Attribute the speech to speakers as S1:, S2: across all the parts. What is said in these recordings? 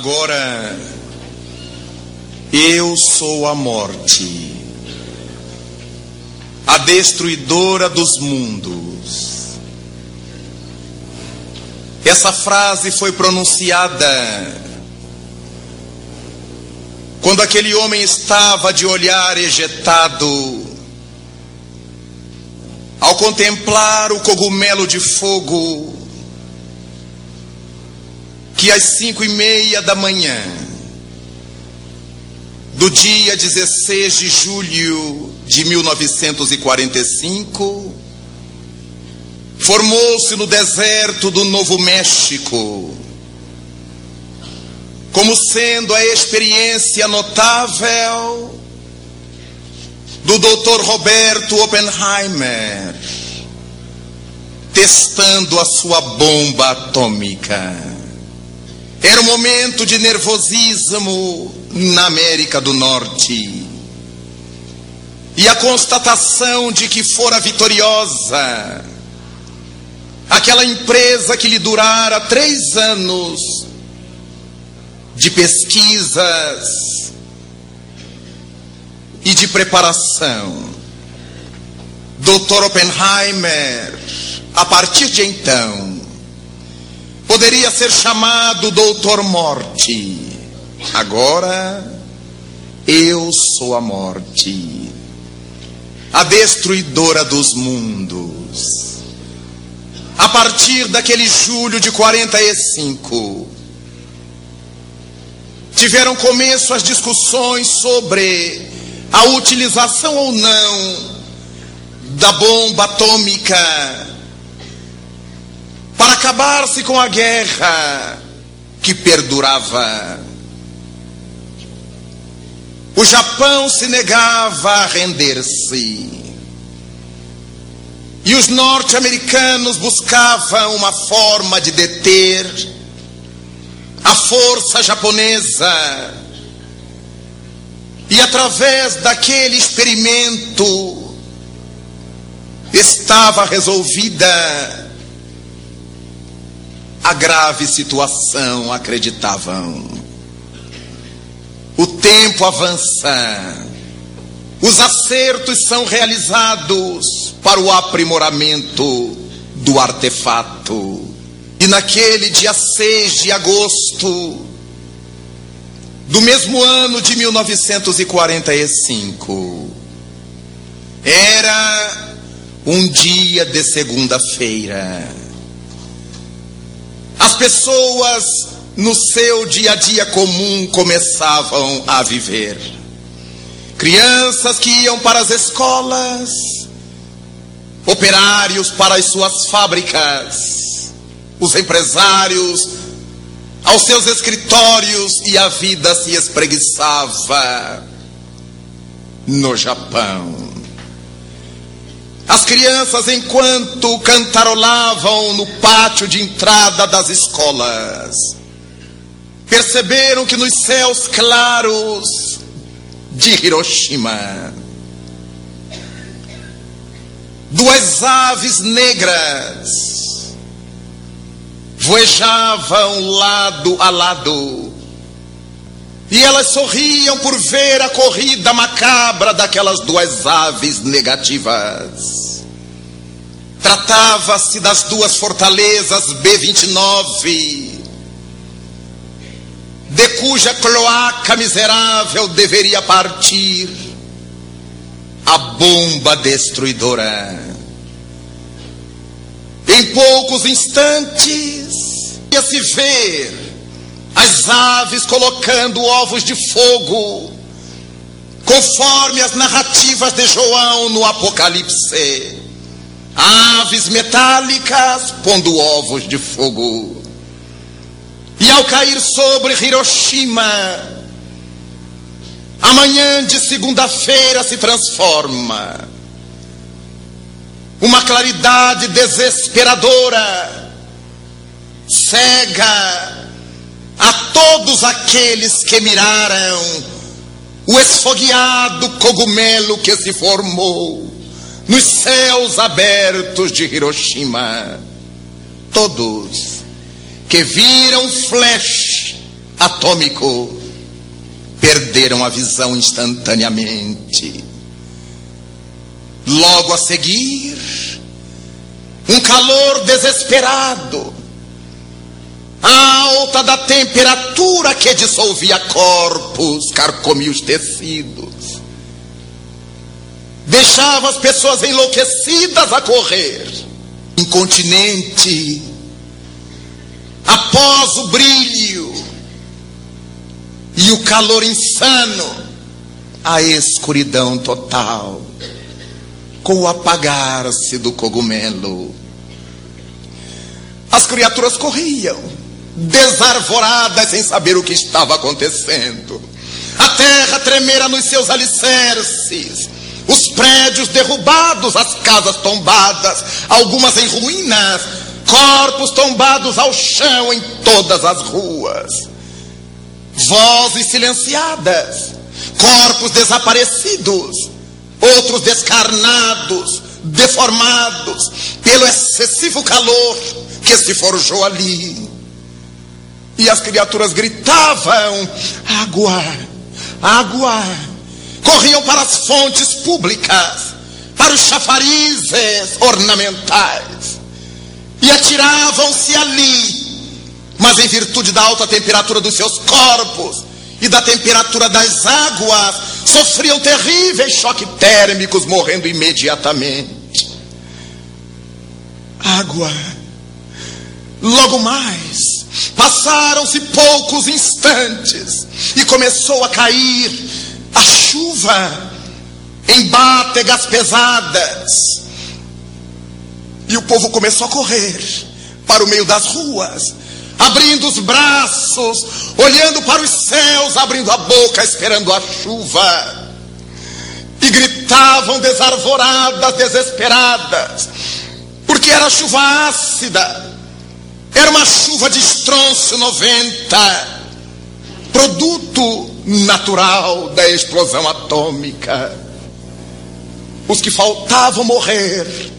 S1: Agora, eu sou a morte, a destruidora dos mundos. Essa frase foi pronunciada quando aquele homem estava de olhar ejetado, ao contemplar o cogumelo de fogo, que às cinco e meia da manhã do dia 16 de julho de 1945, formou-se no deserto do Novo México, como sendo a experiência notável do Dr. Roberto Oppenheimer, testando a sua bomba atômica. Era um momento de nervosismo na América do Norte. E a constatação de que fora vitoriosa aquela empresa que lhe durara três anos de pesquisas e de preparação. Dr. Oppenheimer, a partir de então, Poderia ser chamado Doutor Morte. Agora, eu sou a morte, a destruidora dos mundos. A partir daquele julho de 45, tiveram começo as discussões sobre a utilização ou não da bomba atômica para acabar-se com a guerra que perdurava. O Japão se negava a render-se. E os norte-americanos buscavam uma forma de deter a força japonesa. E através daquele experimento estava resolvida a grave situação acreditavam. O tempo avança, os acertos são realizados para o aprimoramento do artefato. E naquele dia 6 de agosto do mesmo ano de 1945, era um dia de segunda-feira as pessoas no seu dia a dia comum começavam a viver. Crianças que iam para as escolas, operários para as suas fábricas, os empresários aos seus escritórios e a vida se espreguiçava no Japão. As crianças, enquanto cantarolavam no pátio de entrada das escolas, perceberam que nos céus claros de Hiroshima, duas aves negras voejavam lado a lado. E elas sorriam por ver a corrida macabra daquelas duas aves negativas. Tratava-se das duas fortalezas B-29, de cuja cloaca miserável deveria partir a bomba destruidora. Em poucos instantes ia se ver as aves colocando ovos de fogo, conforme as narrativas de João no Apocalipse aves metálicas pondo ovos de fogo. E ao cair sobre Hiroshima, amanhã de segunda-feira se transforma. Uma claridade desesperadora, cega a todos aqueles que miraram o esfogueado cogumelo que se formou nos céus abertos de Hiroshima. Todos que viram flash atômico perderam a visão instantaneamente. Logo a seguir, um calor desesperado, a alta da temperatura que dissolvia corpos, carcomia os tecidos, deixava as pessoas enlouquecidas a correr, incontinente, após o brilho e o calor insano, a escuridão total, com o apagar-se do cogumelo. As criaturas corriam, desarvoradas, sem saber o que estava acontecendo. A terra tremera nos seus alicerces, os prédios derrubados, as casas tombadas, algumas em ruínas, corpos tombados ao chão em todas as ruas, vozes silenciadas, corpos desaparecidos, outros descarnados, deformados pelo excessivo calor que se forjou ali. E as criaturas gritavam: água, água. Corriam para as fontes públicas, para os chafarizes ornamentais e atiravam-se ali. Mas em virtude da alta temperatura dos seus corpos e da temperatura das águas, sofriam terríveis choques térmicos, morrendo imediatamente. Água. Logo mais, passaram-se poucos instantes e começou a cair a chuva em bátegas pesadas e o povo começou a correr para o meio das ruas, abrindo os braços, olhando para os céus, abrindo a boca, esperando a chuva. E gritavam desarvoradas, desesperadas, porque era chuva ácida, era uma chuva de estronço 90, produto natural da explosão atômica. Os que faltavam morrer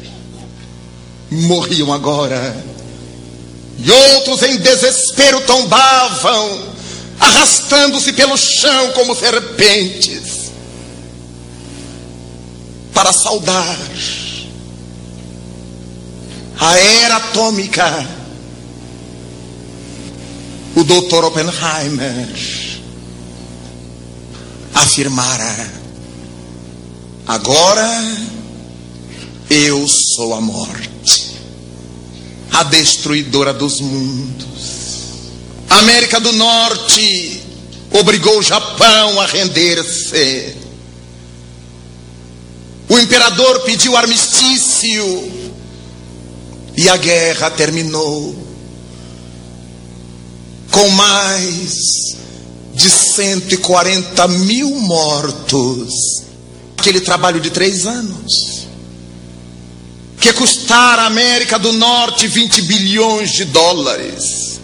S1: morriam agora. E outros em desespero tombavam, arrastando-se pelo chão como serpentes, para saudar a era atômica. O doutor Oppenheimer afirmara: agora eu sou a morte, a destruidora dos mundos. América do Norte obrigou o Japão a render-se. O imperador pediu armistício e a guerra terminou com mais de 140 mil mortos. Aquele trabalho de três anos que custara a América do Norte 20 bilhões de dólares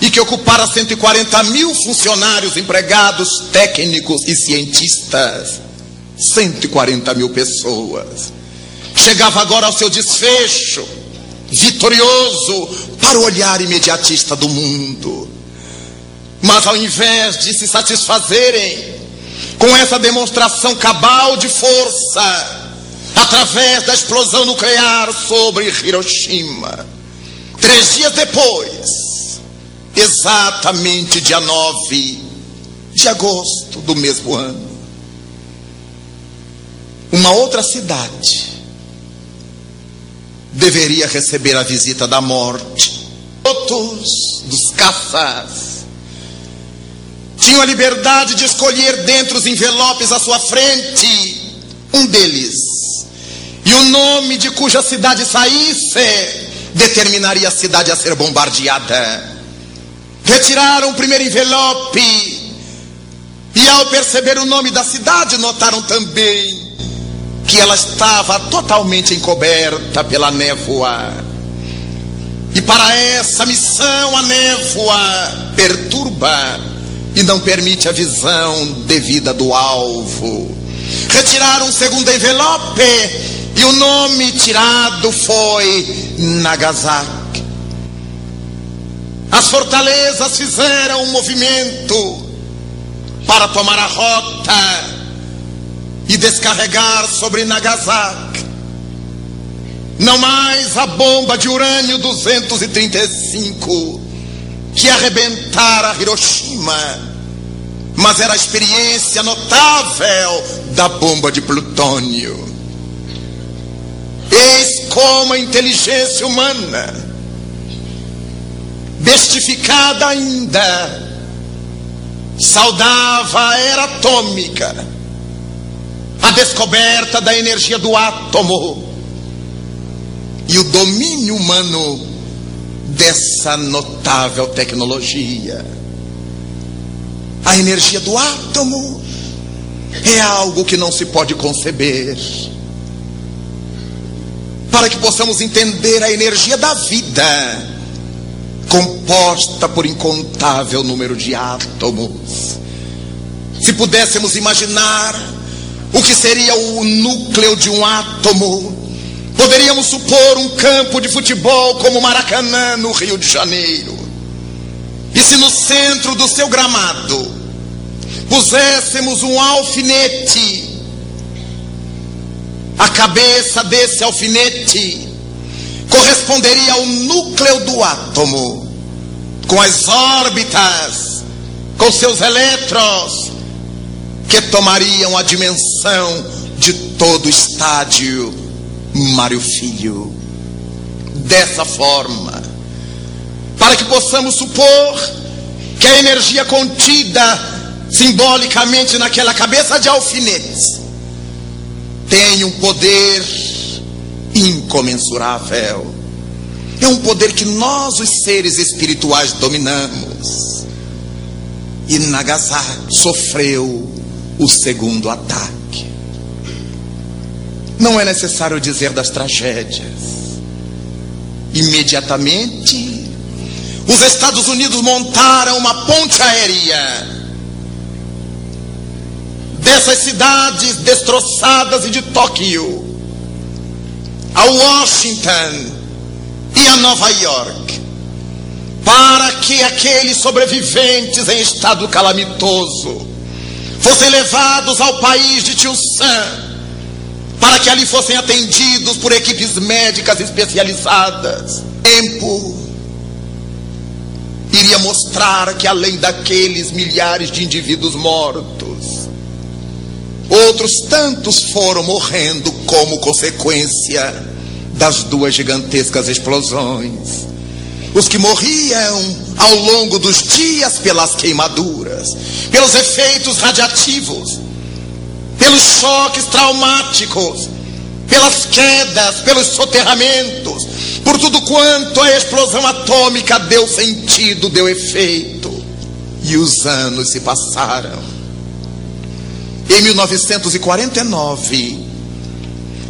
S1: e que ocupara 140 mil funcionários, empregados, técnicos e cientistas. 140 mil pessoas. Chegava agora ao seu desfecho, vitorioso, para o olhar imediatista do mundo. Mas ao invés de se satisfazerem com essa demonstração cabal de força, através da explosão nuclear sobre Hiroshima. Três dias depois, exatamente dia 9 de agosto do mesmo ano, uma outra cidade deveria receber a visita da morte. Outros dos caças tinham a liberdade de escolher dentre os envelopes à sua frente um deles e o nome de cuja cidade saísse determinaria a cidade a ser bombardeada. Retiraram o primeiro envelope e, ao perceber o nome da cidade, notaram também que ela estava totalmente encoberta pela névoa. E para essa missão, a névoa perturba e não permite a visão devida do alvo. Retiraram o segundo envelope e o nome tirado foi Nagasaki. As fortalezas fizeram um movimento para tomar a rota e descarregar sobre Nagasaki. Não mais a bomba de urânio 235 que arrebentara Hiroshima, mas era a experiência notável da bomba de plutônio. Eis como a inteligência humana, bestificada ainda, saudava a era atômica, a descoberta da energia do átomo e o domínio humano dessa notável tecnologia. A energia do átomo é algo que não se pode conceber para que possamos entender a energia da vida, composta por incontável número de átomos. Se pudéssemos imaginar o que seria o núcleo de um átomo, poderíamos supor um campo de futebol como Maracanã, no Rio de Janeiro. E se no centro do seu gramado puséssemos um alfinete a cabeça desse alfinete corresponderia ao núcleo do átomo, com as órbitas, com seus elétrons, que tomariam a dimensão de todo o estádio Mário Filho. Dessa forma, para que possamos supor que a energia contida simbolicamente naquela cabeça de alfinetes tem um poder incomensurável. É um poder que nós, os seres espirituais, dominamos. E Nagasaki sofreu o segundo ataque. Não é necessário dizer das tragédias. Imediatamente, os Estados Unidos montaram uma ponte aérea dessas cidades destroçadas e de Tóquio a Washington e a Nova York, para que aqueles sobreviventes em estado calamitoso fossem levados ao país de Tchulsan, para que ali fossem atendidos por equipes médicas especializadas. Tempo iria mostrar que além daqueles milhares de indivíduos mortos, Outros tantos foram morrendo como consequência das duas gigantescas explosões. Os que morriam ao longo dos dias pelas queimaduras, pelos efeitos radiativos, pelos choques traumáticos, pelas quedas, pelos soterramentos, por tudo quanto a explosão atômica deu sentido, deu efeito. E os anos se passaram em 1949,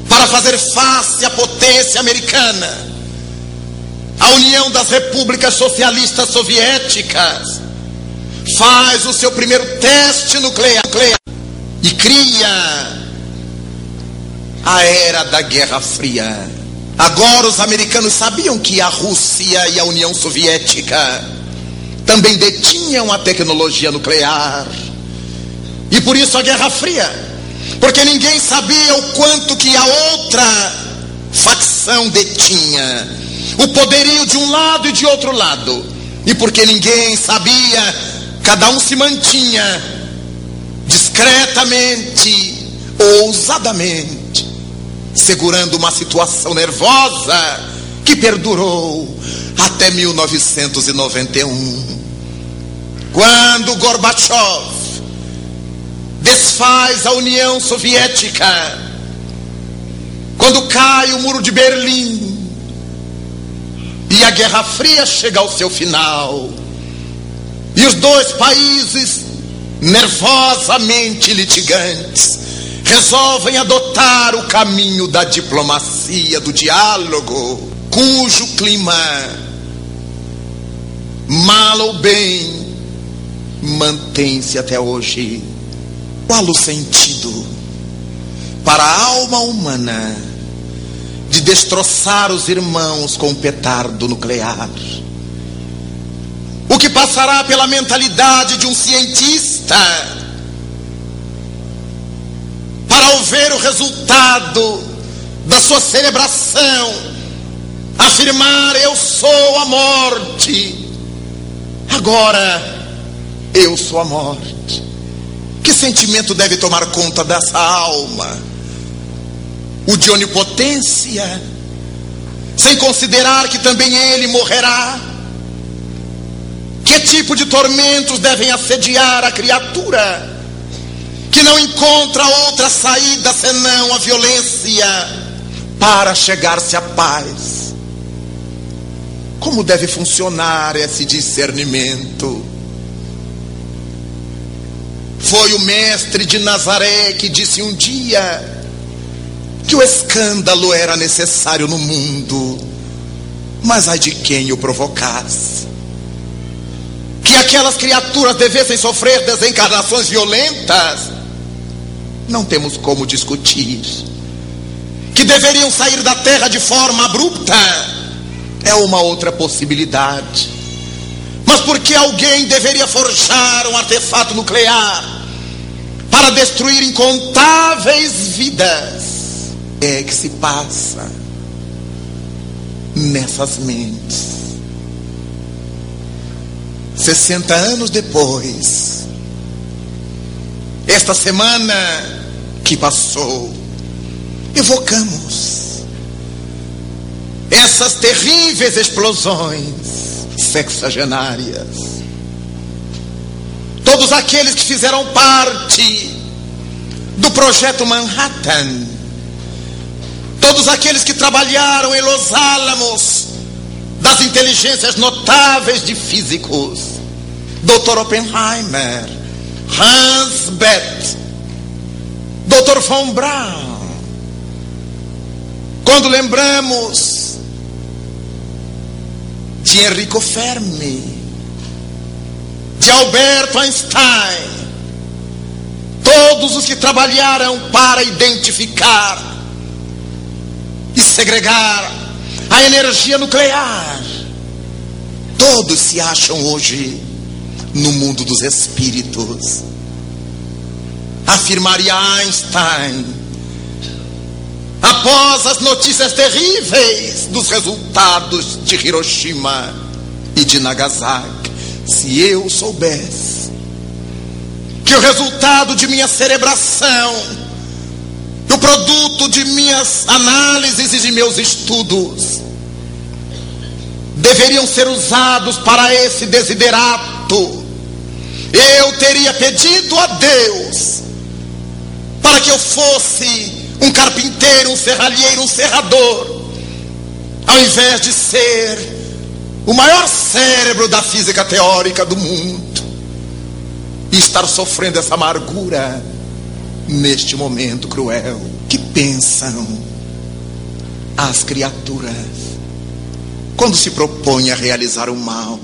S1: para fazer face à potência americana, a União das Repúblicas Socialistas Soviéticas faz o seu primeiro teste nuclear e cria a era da Guerra Fria. Agora os americanos sabiam que a Rússia e a União Soviética também detinham a tecnologia nuclear. E por isso a Guerra Fria, porque ninguém sabia o quanto que a outra facção detinha, o poderio de um lado e de outro lado. E porque ninguém sabia, cada um se mantinha discretamente, ousadamente, segurando uma situação nervosa que perdurou até 1991. Quando Gorbachev desfaz a União Soviética, quando cai o muro de Berlim e a Guerra Fria chega ao seu final, e os dois países nervosamente litigantes resolvem adotar o caminho da diplomacia, do diálogo, cujo clima, mal ou bem, mantém-se até hoje. Qual o sentido para a alma humana de destroçar os irmãos com um petardo nuclear? que passará pela mentalidade de um cientista para ao ver o resultado da sua celebração, afirmar: Eu sou a morte, agora eu sou a morte. Que sentimento deve tomar conta dessa alma? O de onipotência, sem considerar que também ele morrerá? Que tipo de tormentos devem assediar a criatura que não encontra outra saída senão a violência para chegar-se à paz? Como deve funcionar esse discernimento? Foi o mestre de Nazaré que disse um dia que o escândalo era necessário no mundo, mas ai de quem o provocasse. Que aquelas criaturas devessem sofrer desencarnações violentas, não temos como discutir. Que deveriam sair da terra de forma abrupta, é uma outra possibilidade. Mas por que alguém deveria forjar um artefato nuclear para destruir incontáveis vidas? É que se passa nessas mentes. 60 anos depois, esta semana que passou, evocamos essas terríveis explosões sexagenárias. Todos aqueles que fizeram parte do projeto Manhattan, todos aqueles que trabalharam em Los Álamos, das inteligências notáveis de físicos, Dr. Oppenheimer, Hans Bethe, Dr. von Braun. Quando lembramos de Enrico Fermi, de Alberto Einstein, todos os que trabalharam para identificar segregar a energia nuclear, todos se acham hoje no mundo dos espíritos. Afirmaria Einstein após as notícias terríveis dos resultados de Hiroshima e de Nagasaki, se eu soubesse que o resultado de minha cerebração, o produto de minhas análises e de meus estudos, deveriam ser usados para esse desiderato, eu teria pedido a Deus para que eu fosse um carpinteiro, um serralheiro, um serrador, ao invés de ser o maior cérebro da física teórica do mundo e estar sofrendo essa amargura neste momento cruel. Que pensam as criaturas quando se propõem a realizar o mal?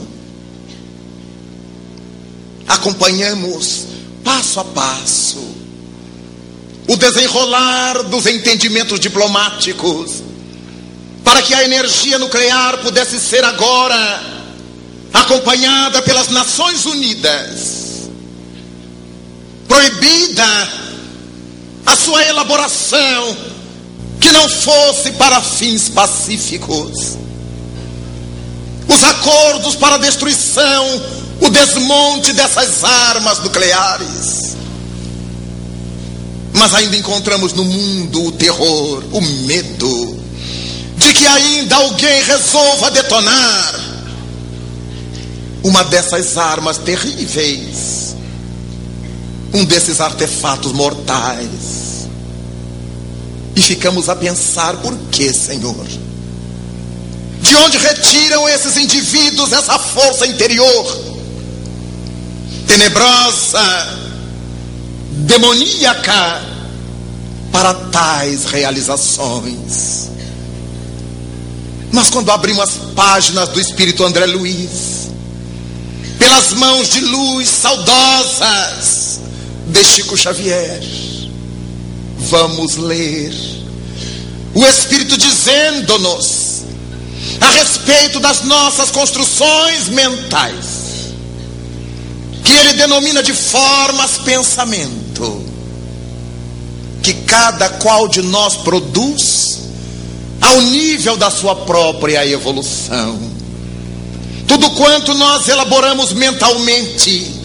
S1: Acompanhamos passo a passo o desenrolar dos entendimentos diplomáticos, para que a energia nuclear pudesse ser agora acompanhada pelas Nações Unidas, proibida a sua elaboração que não fosse para fins pacíficos. Os acordos para a destruição, o desmonte dessas armas nucleares mas ainda encontramos no mundo o terror, o medo de que ainda alguém resolva detonar uma dessas armas terríveis, um desses artefatos mortais. E ficamos a pensar: por que, Senhor? De onde retiram esses indivíduos essa força interior tenebrosa, demoníaca para tais realizações. Mas quando abrimos as páginas do Espírito André Luiz, pelas mãos de luz saudosas de Chico Xavier, vamos ler o Espírito dizendo-nos a respeito das nossas construções mentais ele denomina de formas pensamento, que cada qual de nós produz ao nível da sua própria evolução. Tudo quanto nós elaboramos mentalmente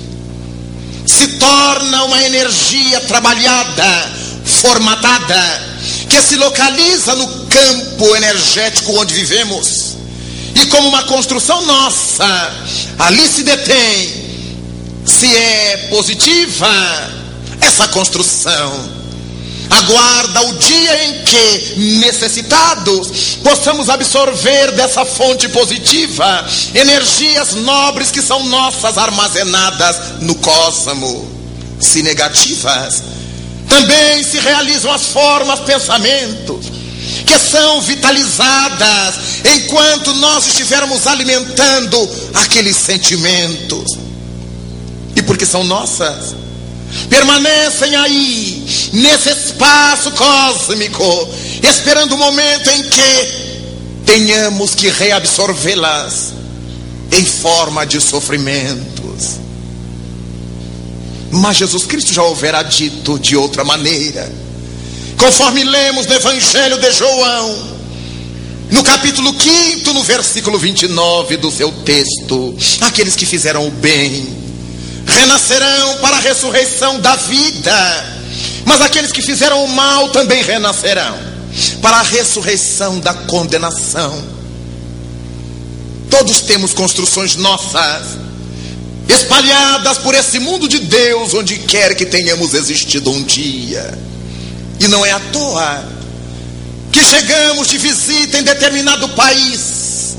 S1: se torna uma energia trabalhada, formatada, que se localiza no campo energético onde vivemos. E como uma construção nossa, ali se detém se é positiva essa construção aguarda o dia em que, necessitados, possamos absorver dessa fonte positiva energias nobres que são nossas armazenadas no cosmo. Se negativas, também se realizam as formas, pensamentos, que são vitalizadas enquanto nós estivermos alimentando aqueles sentimentos. E porque são nossas, permanecem aí, nesse espaço cósmico, esperando o momento em que tenhamos que reabsorvê-las em forma de sofrimentos. Mas Jesus Cristo já houvera dito de outra maneira, conforme lemos no Evangelho de João, no capítulo 5, no versículo 29 do seu texto: aqueles que fizeram o bem renascerão para a ressurreição da vida, mas aqueles que fizeram o mal também renascerão para a ressurreição da condenação. Todos temos construções nossas, espalhadas por esse mundo de Deus, onde quer que tenhamos existido um dia, e não é à toa que chegamos de visita em determinado país,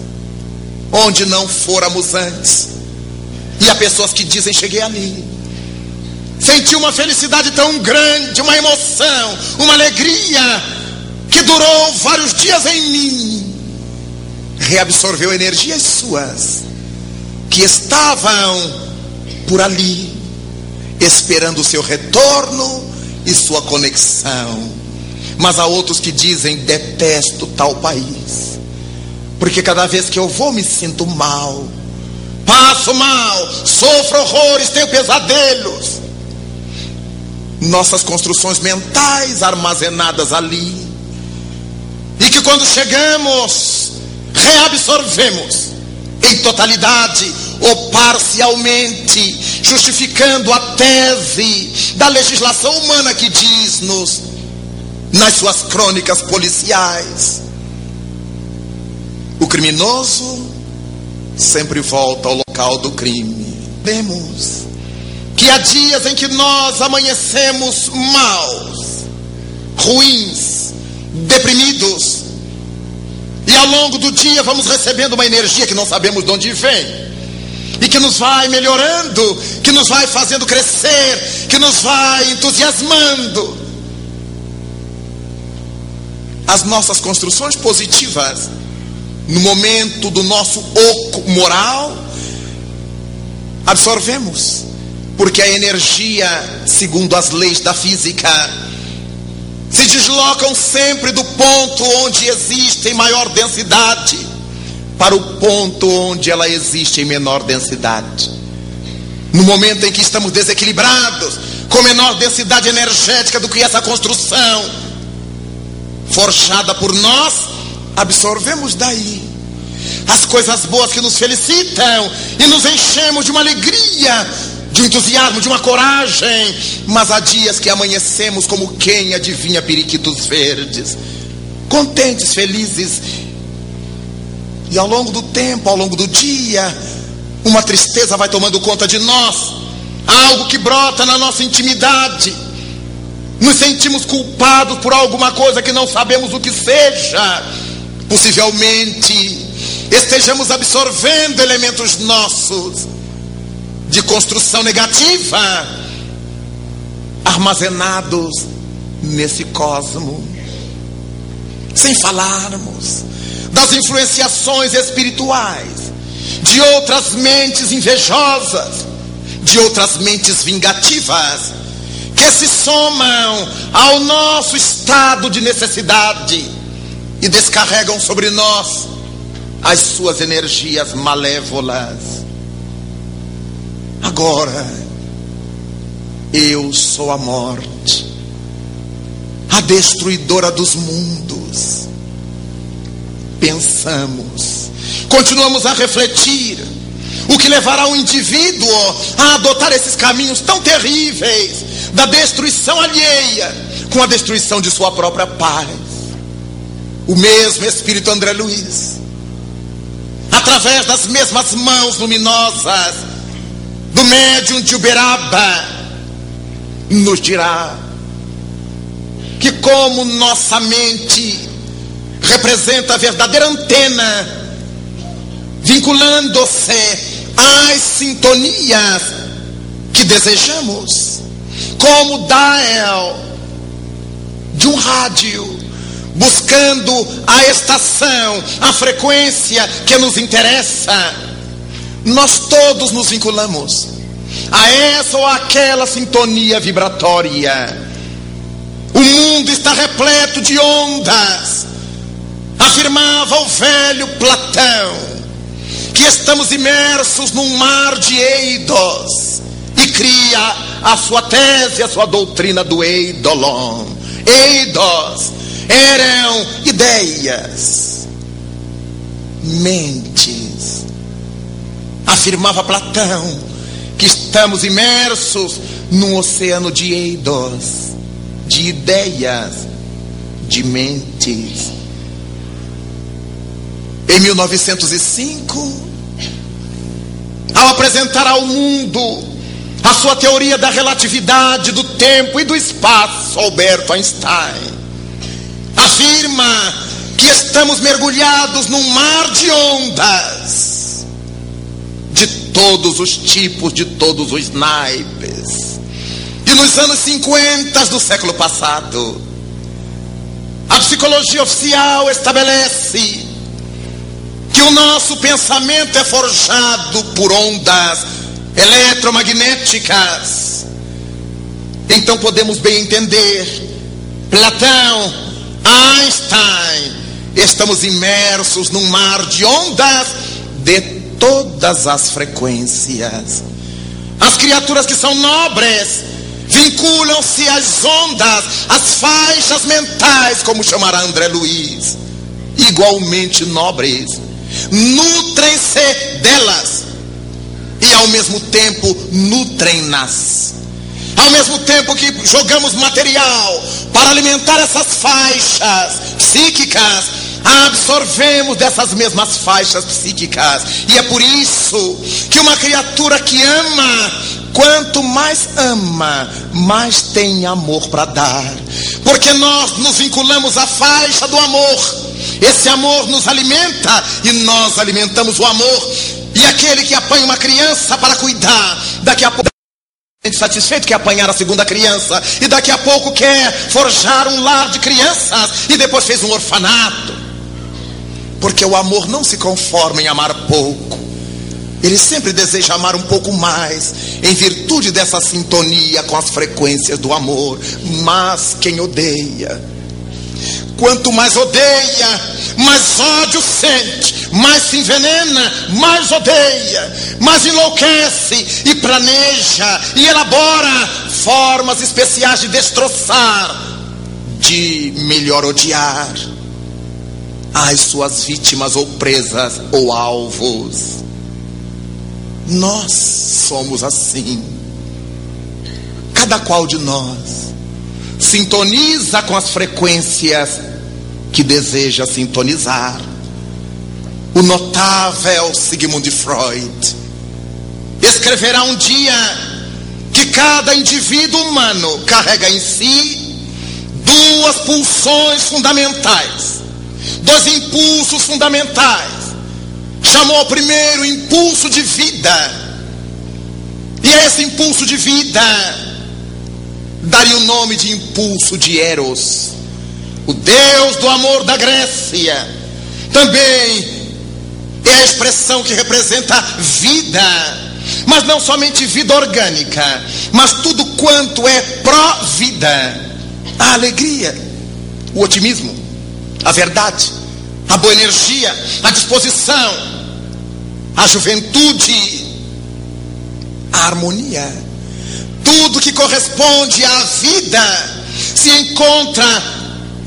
S1: onde não fôramos antes e há pessoas que dizem: cheguei ali. Senti uma felicidade tão grande, uma emoção, uma alegria, que durou vários dias em mim. Reabsorveu energias suas, que estavam por ali, esperando o seu retorno e sua conexão. Mas há outros que dizem: detesto tal país, porque cada vez que eu vou me sinto mal passo mal, sofro horrores, tenho pesadelos. Nossas construções mentais armazenadas ali, e que quando chegamos, reabsorvemos em totalidade ou parcialmente, justificando a tese da legislação humana que diz-nos, nas suas crônicas policiais, o criminoso sempre volta ao local do crime. Vemos que há dias em que nós amanhecemos maus, ruins, deprimidos, e ao longo do dia vamos recebendo uma energia que não sabemos de onde vem. E que nos vai melhorando, que nos vai fazendo crescer, que nos vai entusiasmando. As nossas construções positivas no momento do nosso oco moral, absorvemos, porque a energia, segundo as leis da física, se deslocam sempre do ponto onde existe em maior densidade para o ponto onde ela existe em menor densidade. No momento em que estamos desequilibrados, com menor densidade energética do que essa construção forjada por nós, absorvemos daí as coisas boas que nos felicitam e nos enchemos de uma alegria, de um entusiasmo, de uma coragem. Mas há dias que amanhecemos como quem adivinha periquitos verdes, contentes, felizes. E ao longo do tempo, ao longo do dia, uma tristeza vai tomando conta de nós, algo que brota na nossa intimidade. Nos sentimos culpados por alguma coisa que não sabemos o que seja possivelmente estejamos absorvendo elementos nossos de construção negativa, armazenados nesse cosmo, sem falarmos das influenciações espirituais de outras mentes invejosas, de outras mentes vingativas, que se somam ao nosso estado de necessidade e descarregam sobre nós as suas energias malévolas. Agora, Eu sou a morte, a destruidora dos mundos. Pensamos, continuamos a refletir, o que levará o indivíduo a adotar esses caminhos tão terríveis da destruição alheia com a destruição de sua própria paz. O mesmo Espírito André Luiz, através das mesmas mãos luminosas do médium de Uberaba, nos dirá que, como nossa mente representa a verdadeira antena, vinculando-se às sintonias que desejamos, como dial de um rádio, buscando a estação, a frequência que nos interessa, nós todos nos vinculamos a essa ou aquela sintonia vibratória. O mundo está repleto de ondas, afirmava o velho Platão, que estamos imersos num mar de eidos, e cria a sua tese, a sua doutrina do eidolon. Eidos eram ideias, mentes, afirmava Platão que estamos imersos num oceano de eidos, de ideias, de mentes. Em 1905, ao apresentar ao mundo a sua teoria da relatividade do tempo e do espaço, Alberto Einstein afirma que estamos mergulhados num mar de ondas de todos os tipos, de todos os naipes. E nos anos 50 do século passado, a psicologia oficial estabelece que o nosso pensamento é forjado por ondas eletromagnéticas. Então podemos bem entender, Platão, Einstein, estamos imersos num mar de ondas de todas as frequências. As criaturas que são nobres vinculam-se às ondas, às faixas mentais, como chamará André Luiz, igualmente nobres, nutrem-se delas e ao mesmo tempo nutrem-nas. Ao mesmo tempo que jogamos material para alimentar essas faixas psíquicas, absorvemos dessas mesmas faixas psíquicas. E é por isso que uma criatura que ama, quanto mais ama, mais tem amor para dar. Porque nós nos vinculamos à faixa do amor. Esse amor nos alimenta e nós alimentamos o amor. E aquele que apanha uma criança para cuidar, daqui a pouco satisfeito quer apanhar a segunda criança e daqui a pouco quer forjar um lar de crianças e depois fez um orfanato. Porque o amor não se conforma em amar pouco. Ele sempre deseja amar um pouco mais, em virtude dessa sintonia com as frequências do amor. Mas quem odeia, quanto mais odeia, mais ódio sente, mais se envenena, mais odeia, mais enlouquece e planeja e elabora formas especiais de destroçar, de melhor odiar às suas vítimas ou presas ou alvos. Nós somos assim. Cada qual de nós sintoniza com as frequências que deseja sintonizar. O notável Sigmund Freud escreverá um dia que cada indivíduo humano carrega em si duas pulsões fundamentais dois impulsos fundamentais. Chamou o primeiro impulso de vida. E a esse impulso de vida daria o nome de impulso de Eros, o deus do amor da Grécia. Também é a expressão que representa vida, mas não somente vida orgânica, mas tudo quanto é pró-vida. A alegria, o otimismo, a verdade, a boa energia, a disposição, a juventude, a harmonia. Tudo que corresponde à vida se encontra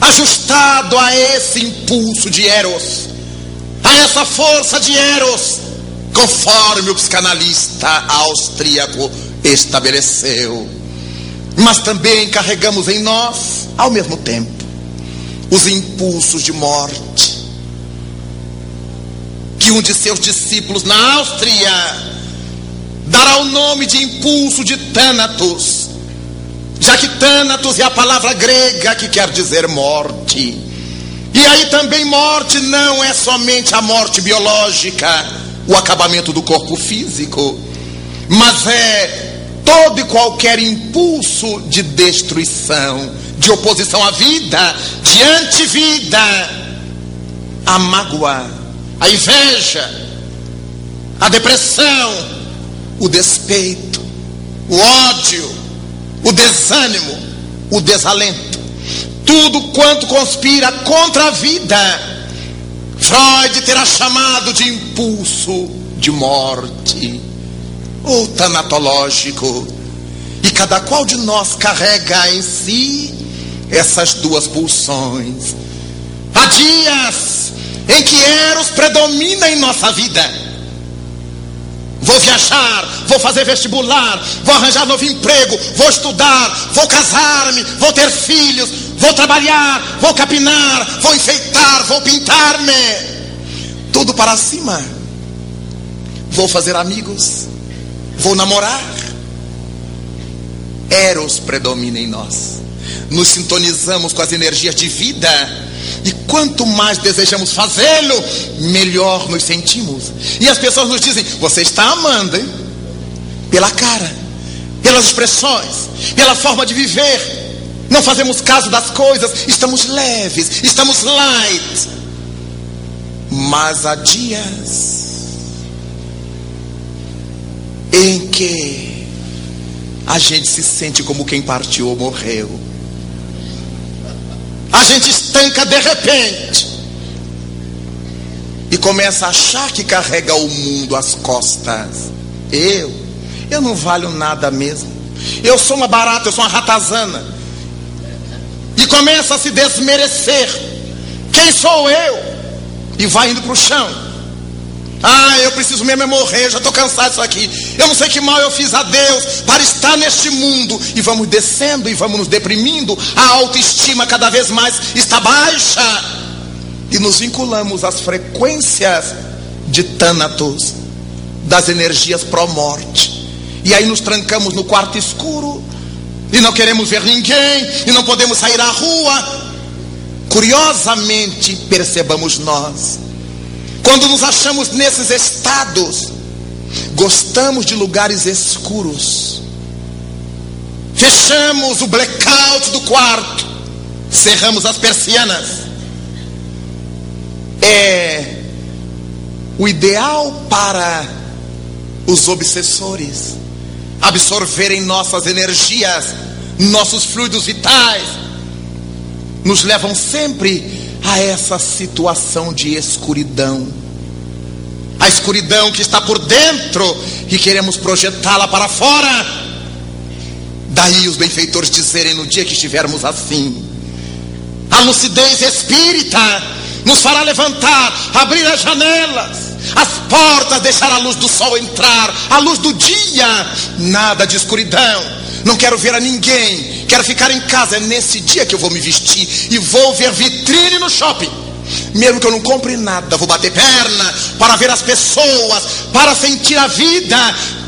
S1: ajustado a esse impulso de Eros, a essa força de Eros, conforme o psicanalista austríaco estabeleceu. Mas também carregamos em nós, ao mesmo tempo, os impulsos de morte. Que um de seus discípulos na Áustria dará o nome de impulso de Thanatos, já que Thanatos é a palavra grega que quer dizer morte. E aí também morte não é somente a morte biológica, o acabamento do corpo físico, mas é todo e qualquer impulso de destruição, de oposição à vida, de antivida, a mágoa, a inveja, a depressão, o despeito, o ódio, o desânimo, o desalento, tudo quanto conspira contra a vida. Freud terá chamado de impulso de morte ou tanatológico. E cada qual de nós carrega em si essas duas pulsões. Há dias em que Eros predomina em nossa vida Vou viajar, vou fazer vestibular, vou arranjar novo emprego, vou estudar, vou casar-me, vou ter filhos, vou trabalhar, vou capinar, vou enfeitar, vou pintar-me. Tudo para cima. Vou fazer amigos, vou namorar. Eros predomina em nós. Nos sintonizamos com as energias de vida e quanto mais desejamos fazê-lo, melhor nos sentimos. E as pessoas nos dizem: Você está amando, hein? Pela cara, pelas expressões, pela forma de viver. Não fazemos caso das coisas, estamos leves, estamos light. Mas há dias em que a gente se sente como quem partiu ou morreu. A gente estanca de repente e começa a achar que carrega o mundo às costas. Eu, eu não valho nada mesmo. Eu sou uma barata, eu sou uma ratazana. E começa a se desmerecer. Quem sou eu? E vai indo para o chão. Ah, eu preciso mesmo é morrer, já estou cansado disso aqui. Eu não sei que mal eu fiz a Deus para estar neste mundo. E vamos descendo e vamos nos deprimindo. A autoestima cada vez mais está baixa. E nos vinculamos às frequências de Thanatos, das energias pró-morte. E aí nos trancamos no quarto escuro. E não queremos ver ninguém. E não podemos sair à rua. Curiosamente, percebamos nós quando nos achamos nesses estados, gostamos de lugares escuros. Fechamos o blackout do quarto, cerramos as persianas. É o ideal para os obsessores absorverem nossas energias, nossos fluidos vitais, nos levam sempre a essa situação de escuridão. A escuridão que está por dentro e queremos projetá-la para fora. Daí os benfeitores dizerem no dia que estivermos assim: a lucidez espírita nos fará levantar, abrir as janelas, as portas, deixar a luz do sol entrar, a luz do dia, nada de escuridão. Não quero ver a ninguém Quero ficar em casa. É nesse dia que eu vou me vestir e vou ver vitrine no shopping. Mesmo que eu não compre nada, vou bater perna para ver as pessoas, para sentir a vida,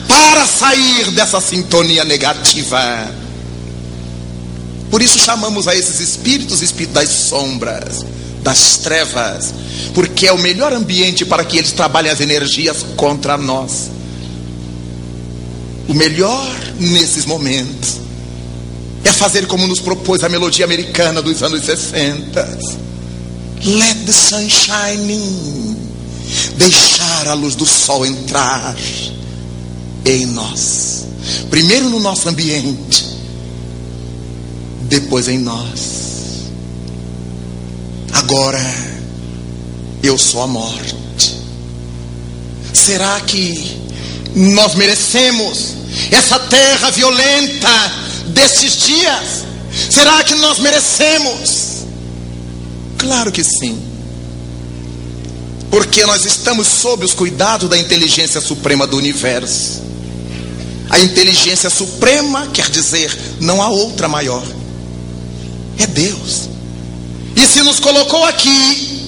S1: para sair dessa sintonia negativa. Por isso chamamos a esses espíritos espíritos das sombras, das trevas, porque é o melhor ambiente para que eles trabalhem as energias contra nós. O melhor nesses momentos é fazer como nos propôs a melodia americana dos anos 60. Let the sun shine in. Deixar a luz do sol entrar em nós. Primeiro no nosso ambiente, depois em nós. Agora, eu sou a morte. Será que nós merecemos essa terra violenta destes dias? Será que nós merecemos? Claro que sim. Porque nós estamos sob os cuidados da inteligência suprema do universo. A inteligência suprema quer dizer não há outra maior. É Deus. E se nos colocou aqui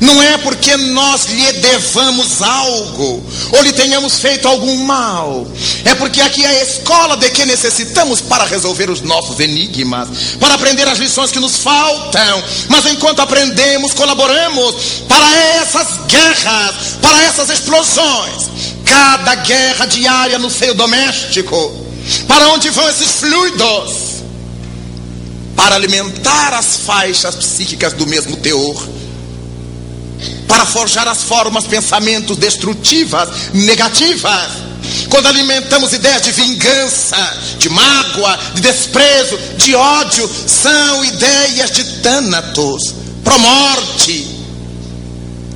S1: não é porque nós lhe devamos algo ou lhe tenhamos feito algum mal. É porque aqui é a escola de que necessitamos para resolver os nossos enigmas, para aprender as lições que nos faltam. Mas enquanto aprendemos, colaboramos para essas guerras, para essas explosões. Cada guerra diária no seio doméstico. Para onde vão esses fluidos? Para alimentar as faixas psíquicas do mesmo teor para forjar as formas, pensamentos destrutivas, negativas. Quando alimentamos ideias de vingança, de mágoa, de desprezo, de ódio, são ideias de tânatos, promorte.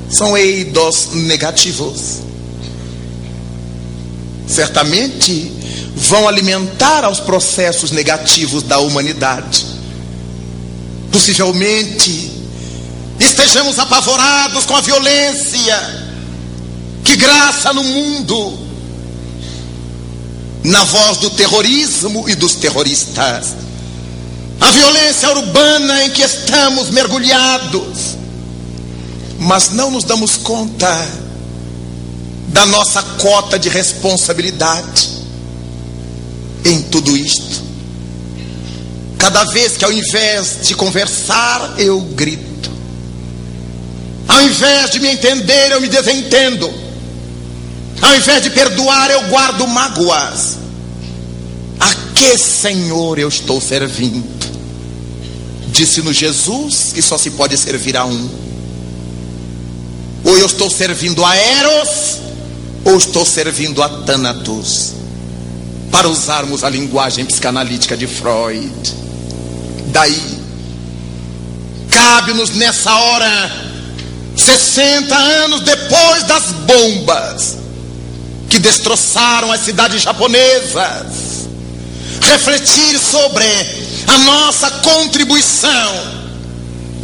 S1: São eidos negativos. Certamente vão alimentar aos processos negativos da humanidade. Possivelmente estejamos apavorados com a violência. Que graça no mundo, na voz do terrorismo e dos terroristas, a violência urbana em que estamos mergulhados, mas não nos damos conta da nossa cota de responsabilidade em tudo isto. Cada vez que ao invés de conversar, eu grito ao invés de me entender, eu me desentendo. Ao invés de perdoar, eu guardo mágoas. A que Senhor eu estou servindo? Disse-nos Jesus que só se pode servir a um. Ou eu estou servindo a Eros, ou estou servindo a Thanatos. Para usarmos a linguagem psicanalítica de Freud. Daí, cabe-nos nessa hora 60 anos depois das bombas que destroçaram as cidades japonesas, refletir sobre a nossa contribuição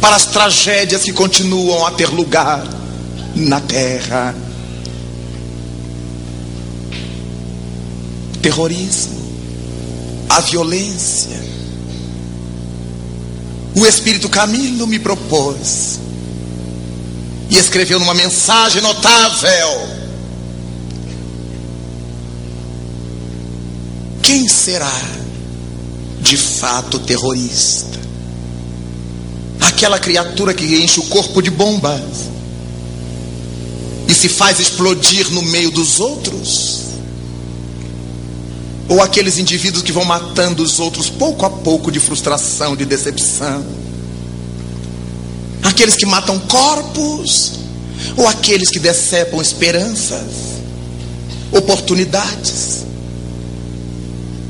S1: para as tragédias que continuam a ter lugar na terra. Terrorismo, a violência. O Espírito Camilo me propôs e escreveu numa mensagem notável: Quem será de fato terrorista? Aquela criatura que enche o corpo de bombas e se faz explodir no meio dos outros? Ou aqueles indivíduos que vão matando os outros pouco a pouco de frustração, de decepção? Aqueles que matam corpos, ou aqueles que decepam esperanças, oportunidades.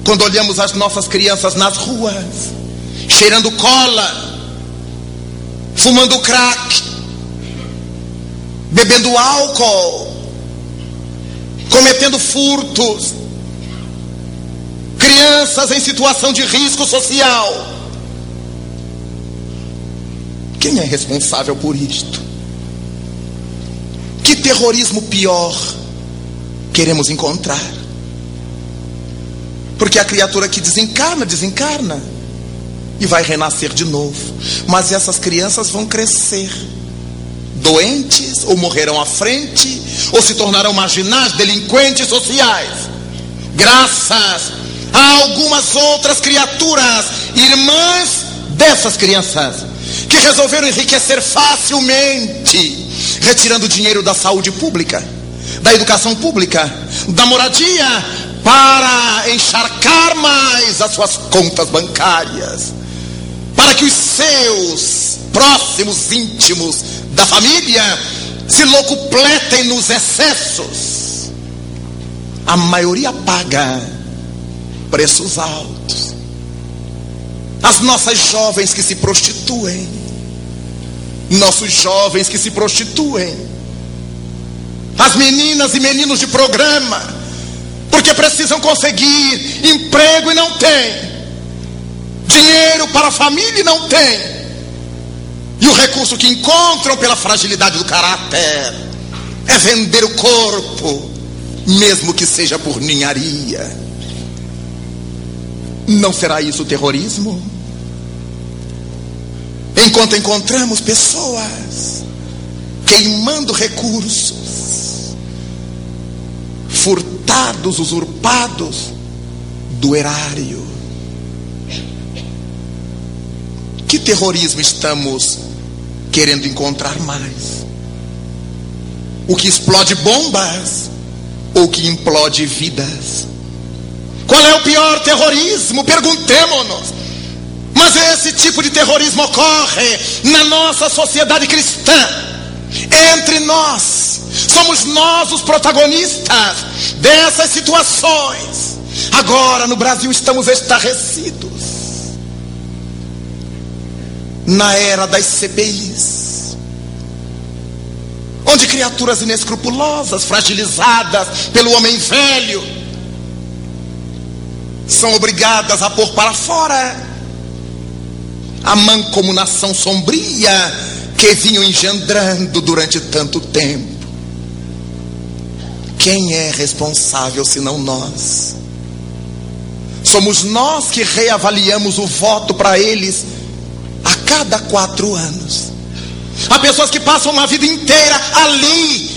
S1: Quando olhamos as nossas crianças nas ruas, cheirando cola, fumando crack, bebendo álcool, cometendo furtos, crianças em situação de risco social, quem é responsável por isto? Que terrorismo pior queremos encontrar? Porque a criatura que desencarna, desencarna e vai renascer de novo. Mas essas crianças vão crescer doentes, ou morrerão à frente, ou se tornarão marginais, delinquentes sociais, graças a algumas outras criaturas, irmãs dessas crianças, que resolveram enriquecer facilmente, retirando dinheiro da saúde pública, da educação pública, da moradia, para encharcar mais as suas contas bancárias, para que os seus próximos íntimos da família se locupletem nos excessos. A maioria paga preços altos. As nossas jovens que se prostituem, nossos jovens que se prostituem, as meninas e meninos de programa porque precisam conseguir emprego e não tem, dinheiro para a família e não tem, e o recurso que encontram pela fragilidade do caráter é vender o corpo, mesmo que seja por ninharia. Não será isso terrorismo? Enquanto encontramos pessoas queimando recursos, furtados, usurpados do erário. Que terrorismo estamos querendo encontrar mais? O que explode bombas ou que implode vidas? Qual é o pior terrorismo? Perguntemos-nos. Mas esse tipo de terrorismo ocorre na nossa sociedade cristã. Entre nós, somos nós os protagonistas dessas situações. Agora no Brasil estamos estarrecidos na era das CPIs, onde criaturas inescrupulosas, fragilizadas pelo homem velho, são obrigadas a pôr para fora a mancomunação sombria que vinham engendrando durante tanto tempo. Quem é responsável senão nós? Somos nós que reavaliamos o voto para eles a cada quatro anos. Há pessoas que passam uma vida inteira ali,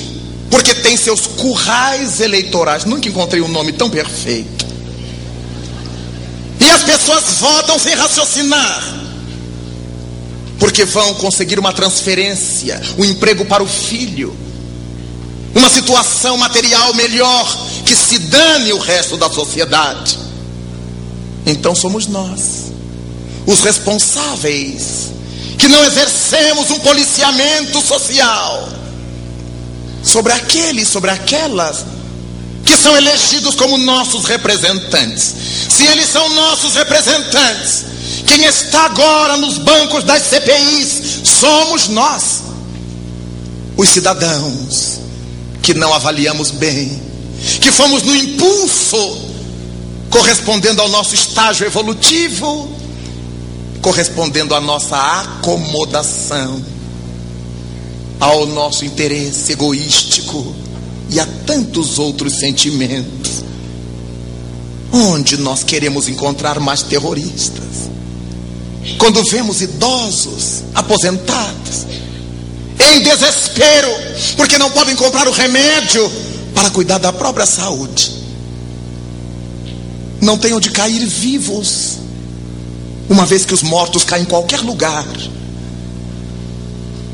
S1: porque tem seus currais eleitorais. Nunca encontrei um nome tão perfeito. E as pessoas votam sem raciocinar porque vão conseguir uma transferência, um emprego para o filho, uma situação material melhor, que se dane o resto da sociedade. Então somos nós, os responsáveis, que não exercemos um policiamento social sobre aqueles, sobre aquelas que são elegidos como nossos representantes. Se eles são nossos representantes, quem está agora nos bancos das CPIs somos nós, os cidadãos, que não avaliamos bem, que fomos no impulso, correspondendo ao nosso estágio evolutivo, correspondendo à nossa acomodação, ao nosso interesse egoístico e a tantos outros sentimentos. Onde nós queremos encontrar mais terroristas? Quando vemos idosos aposentados em desespero, porque não podem comprar o remédio para cuidar da própria saúde, não têm onde cair vivos, uma vez que os mortos caem em qualquer lugar.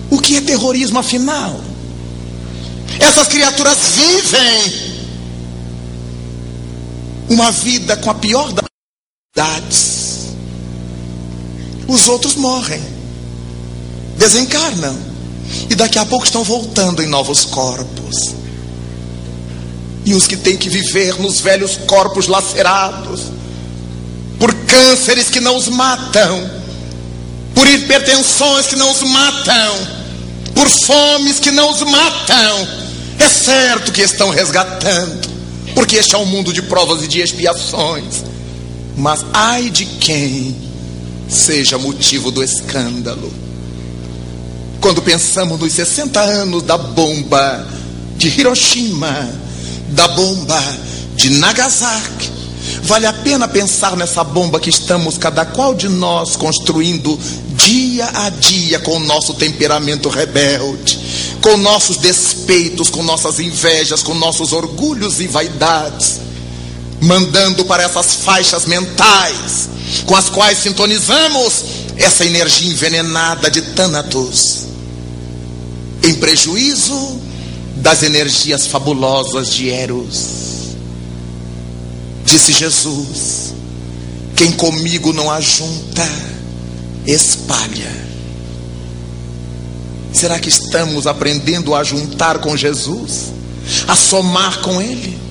S1: O que é terrorismo afinal? Essas criaturas vivem uma vida com a pior das os outros morrem, desencarnam e daqui a pouco estão voltando em novos corpos. E os que têm que viver nos velhos corpos lacerados, por cânceres que não os matam, por hipertensões que não os matam, por fomes que não os matam, é certo que estão resgatando, porque este é um mundo de provas e de expiações. Mas ai de quem seja motivo do escândalo. Quando pensamos nos 60 anos da bomba de Hiroshima, da bomba de Nagasaki, vale a pena pensar nessa bomba que estamos, cada qual de nós, construindo dia a dia com o nosso temperamento rebelde, com nossos despeitos, com nossas invejas, com nossos orgulhos e vaidades, mandando para essas faixas mentais com as quais sintonizamos essa energia envenenada de Thanatos, em prejuízo das energias fabulosas de Eros. Disse Jesus: Quem comigo não ajunta, espalha. Será que estamos aprendendo a juntar com Jesus? A somar com Ele?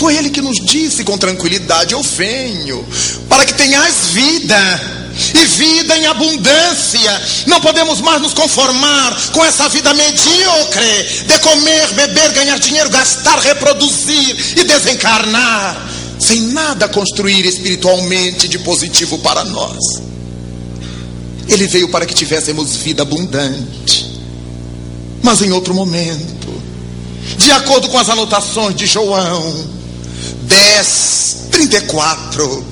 S1: Foi Ele que nos disse com tranquilidade: Eu venho para que tenhas vida e vida em abundância. Não podemos mais nos conformar com essa vida medíocre de comer, beber, ganhar dinheiro, gastar, reproduzir e desencarnar, sem nada construir espiritualmente de positivo para nós. Ele veio para que tivéssemos vida abundante. Mas em outro momento, de acordo com as anotações de João 10, 34,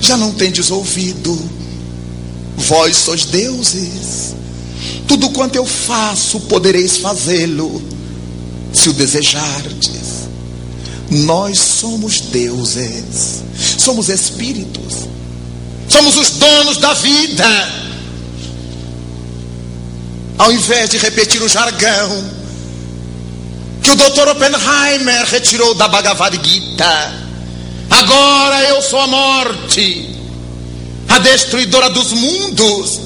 S1: já não tendes ouvido, vós sois deuses, tudo quanto eu faço podereis fazê-lo, se o desejardes. Nós somos deuses, somos espíritos, somos os donos da vida. Ao invés de repetir o jargão que o Dr. Oppenheimer retirou da Bhagavad Gita, agora eu sou a morte, a destruidora dos mundos.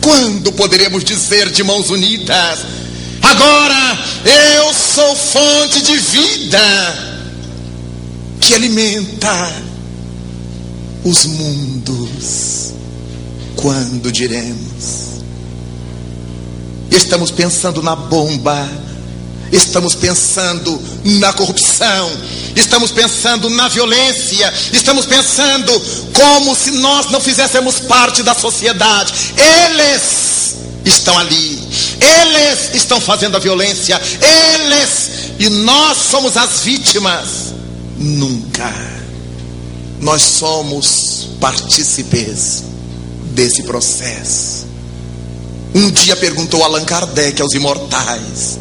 S1: Quando poderemos dizer de mãos unidas, agora eu sou fonte de vida que alimenta os mundos. Quando diremos? Estamos pensando na bomba, estamos pensando na corrupção, estamos pensando na violência, estamos pensando como se nós não fizéssemos parte da sociedade. Eles estão ali, eles estão fazendo a violência, eles, e nós somos as vítimas. Nunca. Nós somos partícipes desse processo. Um dia perguntou Allan Kardec aos imortais,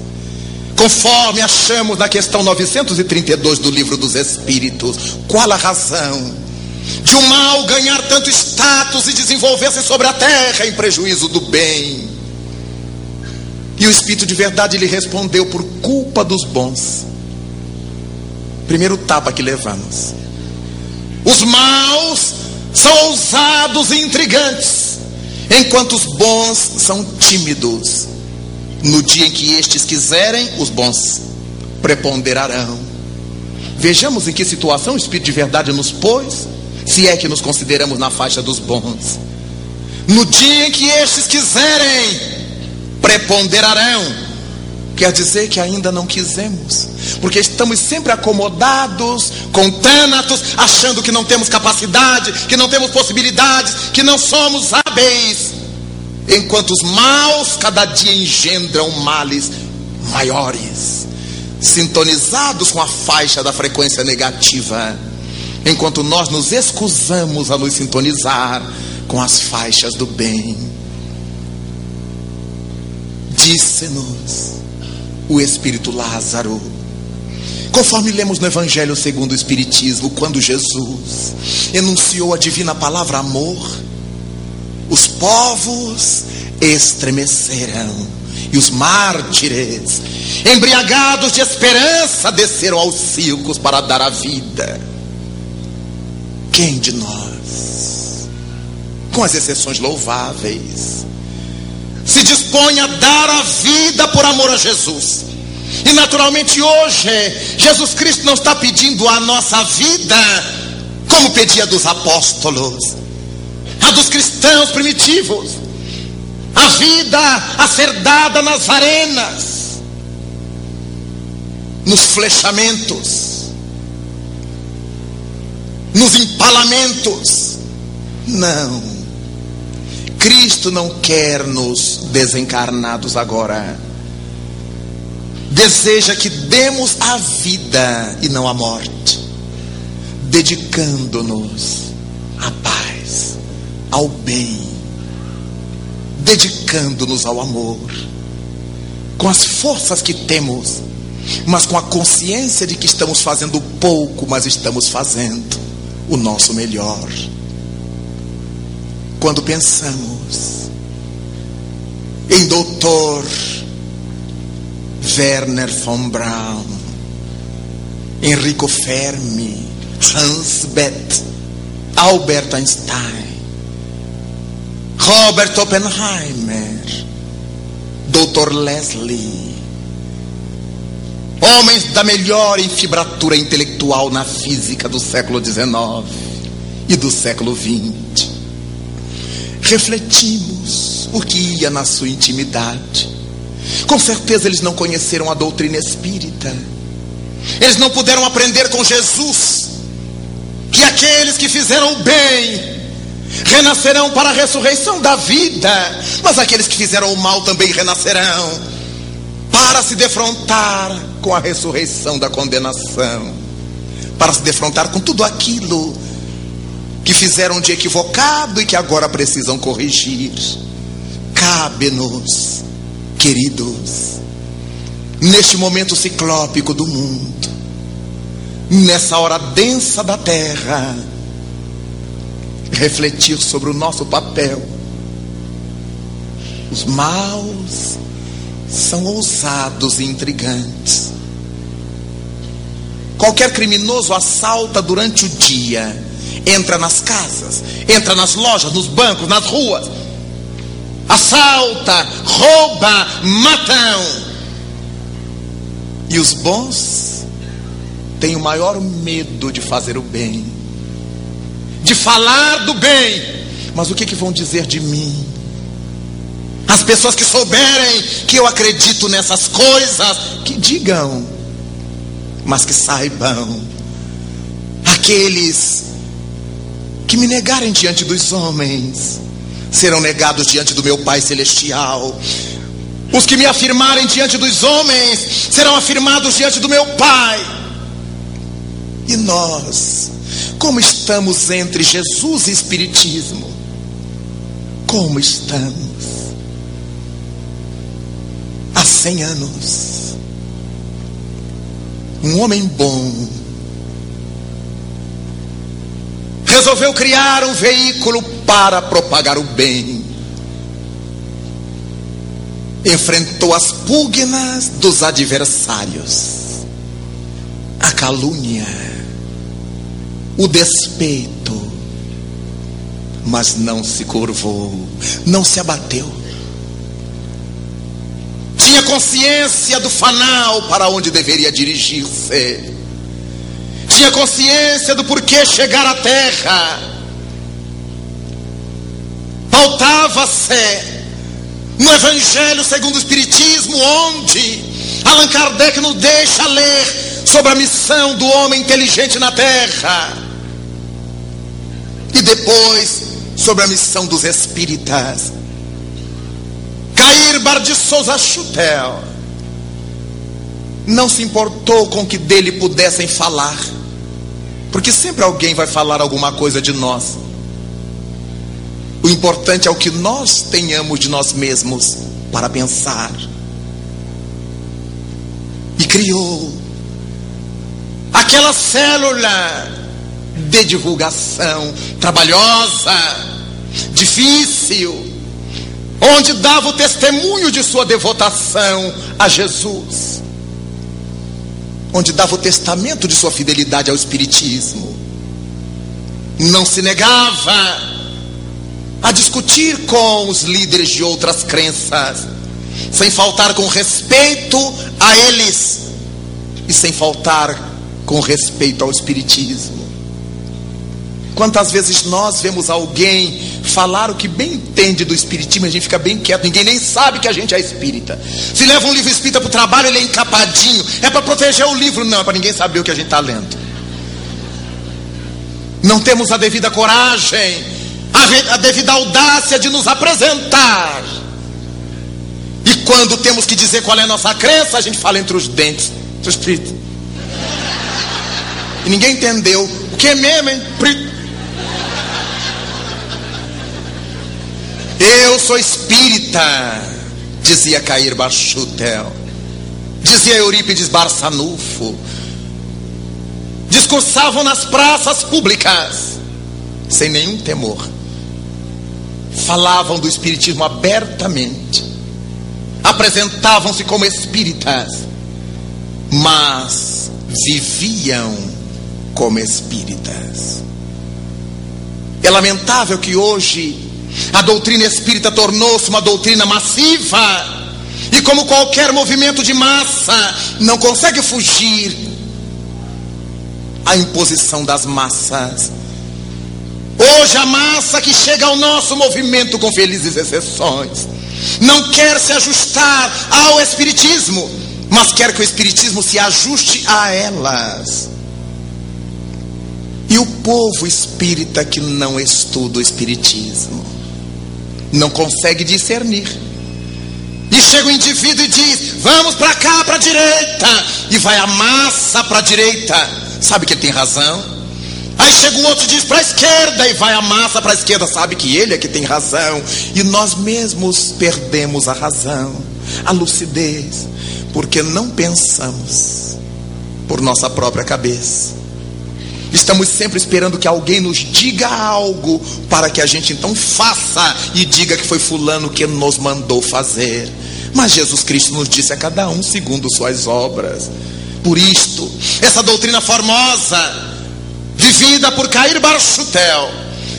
S1: conforme achamos na questão 932 do Livro dos Espíritos, qual a razão de o mal ganhar tanto status e desenvolver-se sobre a terra em prejuízo do bem? E o Espírito de verdade lhe respondeu: por culpa dos bons. Primeiro tapa que levamos. Os maus são ousados e intrigantes, enquanto os bons são tímidos. No dia em que estes quiserem, os bons preponderarão. Vejamos em que situação o Espírito de verdade nos pôs, se é que nos consideramos na faixa dos bons. No dia em que estes quiserem, preponderarão quer dizer que ainda não quisemos, porque estamos sempre acomodados com tânatos, achando que não temos capacidade, que não temos possibilidades, que não somos hábeis, enquanto os maus cada dia engendram males maiores, sintonizados com a faixa da frequência negativa, enquanto nós nos excusamos a nos sintonizar com as faixas do bem. Disse-nos o espírito Lázaro. Conforme lemos no Evangelho segundo o Espiritismo, quando Jesus enunciou a divina palavra amor, os povos estremeceram e os mártires, embriagados de esperança, desceram aos circos para dar a vida. Quem de nós, com as exceções louváveis, se dispõe a dar a vida por amor a Jesus. E naturalmente hoje, Jesus Cristo não está pedindo a nossa vida como pedia dos apóstolos, a dos cristãos primitivos, a vida a ser dada nas arenas, nos flechamentos, nos empalamentos. Não. Cristo não quer nos desencarnados agora. Deseja que demos a vida e não a morte, dedicando-nos à paz, ao bem, dedicando-nos ao amor, com as forças que temos, mas com a consciência de que estamos fazendo pouco, mas estamos fazendo o nosso melhor. Quando pensamos em Doutor Werner von Braun, Enrico Fermi, Hans Bethe, Albert Einstein, Robert Oppenheimer, Dr. Leslie, homens da melhor infibratura intelectual na física do século XIX e do século XX refletimos o que ia na sua intimidade. Com certeza eles não conheceram a doutrina espírita. Eles não puderam aprender com Jesus que aqueles que fizeram o bem renascerão para a ressurreição da vida, mas aqueles que fizeram o mal também renascerão para se defrontar com a ressurreição da condenação, para se defrontar com tudo aquilo que fizeram de equivocado e que agora precisam corrigir. Cabe-nos, queridos, neste momento ciclópico do mundo, nessa hora densa da terra, refletir sobre o nosso papel. Os maus são ousados e intrigantes. Qualquer criminoso assalta durante o dia, entra nas casas, entra nas lojas, nos bancos, nas ruas, assalta, rouba, matam. E os bons têm o maior medo de fazer o bem, de falar do bem. Mas o que, que vão dizer de mim? As pessoas que souberem que eu acredito nessas coisas, que digam, mas que saibam, aqueles que me negarem diante dos homens, serão negados diante do meu Pai Celestial. Os que me afirmarem diante dos homens, serão afirmados diante do meu Pai. E nós, como estamos entre Jesus e Espiritismo? Como estamos? há cem anos. Um homem bom resolveu criar um veículo para propagar o bem. Enfrentou as pugnas dos adversários, a calúnia, o despeito, mas não se curvou, não se abateu. Tinha consciência do fanal para onde deveria dirigir-se, tinha consciência do porquê chegar à terra, pautava-se no Evangelho segundo o Espiritismo, onde Allan Kardec nos deixa ler sobre a missão do homem inteligente na terra, e depois sobre a missão dos espíritas Cair Bar de Souza Chutel não se importou com que dele pudessem falar, porque sempre alguém vai falar alguma coisa de nós. O importante é o que nós tenhamos de nós mesmos para pensar. E criou aquela célula de divulgação trabalhosa, difícil, onde dava o testemunho de sua devotação a Jesus, onde dava o testamento de sua fidelidade ao Espiritismo. Não se negava a discutir com os líderes de outras crenças, sem faltar com respeito a eles e sem faltar com respeito ao Espiritismo. Quantas vezes nós vemos alguém falar o que bem entende do espiritismo, a gente fica bem quieto, ninguém nem sabe que a gente é espírita. Se leva um livro espírita para o trabalho, ele é encapadinho, é para proteger o livro, não, é para ninguém saber o que a gente está lendo. Não temos a devida coragem, a, a devida audácia de nos apresentar. E quando temos que dizer qual é a nossa crença, a gente fala entre os dentes. Sou espírita. E ninguém entendeu. O que é mesmo, hein? Eu sou espírita, dizia Cair Bachutel, dizia Eurípides Barçanufo. Discursavam nas praças públicas, sem nenhum temor. Falavam do espiritismo abertamente. Apresentavam-se como espíritas, mas viviam como espíritas. É lamentável que hoje a doutrina espírita tornou-se uma doutrina massiva. E como qualquer movimento de massa, não consegue fugir à imposição das massas. Hoje a massa que chega ao nosso movimento, com felizes exceções, não quer se ajustar ao Espiritismo, mas quer que o Espiritismo se ajuste a elas. E o povo espírita que não estuda o Espiritismo não consegue discernir. E chega o indivíduo e diz: Vamos para cá, para a direita. E vai a massa para a direita. Sabe que ele tem razão? Aí chega o outro e diz para a esquerda. E vai a massa para a esquerda. Sabe que ele é que tem razão. E nós mesmos perdemos a razão, a lucidez, porque não pensamos por nossa própria cabeça. Estamos sempre esperando que alguém nos diga algo para que a gente então faça e diga que foi Fulano que nos mandou fazer. Mas Jesus Cristo nos disse a cada um segundo suas obras. Por isto, essa doutrina formosa, vivida por Cair Barchutel,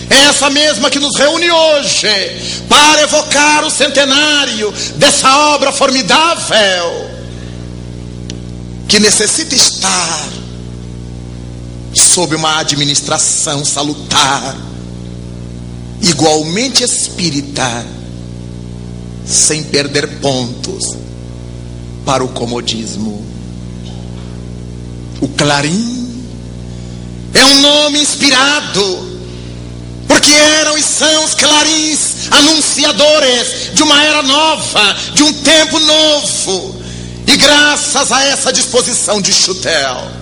S1: é essa mesma que nos reúne hoje para evocar o centenário dessa obra formidável que necessita estar sob uma administração salutar, igualmente espírita, sem perder pontos para o comodismo. O Clarim é um nome inspirado, porque eram e são os clarins anunciadores de uma era nova, de um tempo novo. E graças a essa disposição de Chutel,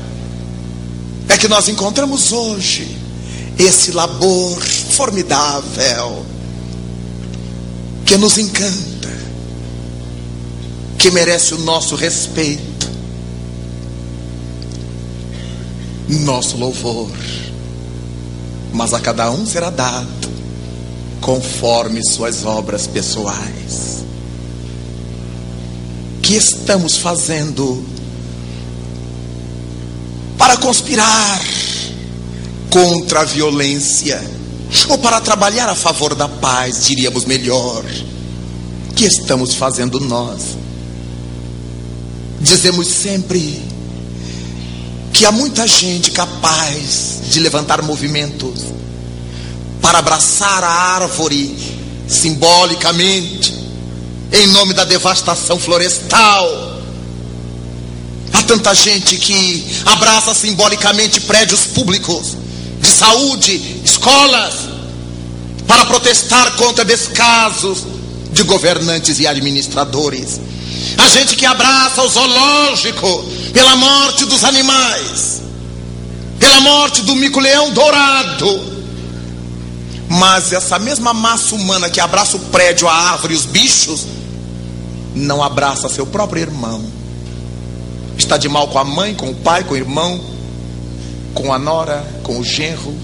S1: é que nós encontramos hoje esse labor formidável que nos encanta, que merece o nosso respeito, nosso louvor, mas a cada um será dado conforme suas obras pessoais. Que estamos fazendo para conspirar contra a violência, ou para trabalhar a favor da paz, diríamos melhor. Que estamos fazendo nós? Dizemos sempre que há muita gente capaz de levantar movimentos para abraçar a árvore simbolicamente, em nome da devastação florestal Há tanta gente que abraça simbolicamente prédios públicos, de saúde, escolas, para protestar contra descasos de governantes e administradores. Há gente que abraça o zoológico pela morte dos animais, pela morte do mico-leão dourado. Mas essa mesma massa humana que abraça o prédio, a árvore os bichos, não abraça seu próprio irmão Está de mal com a mãe, com o pai, com o irmão, com a nora, com o genro.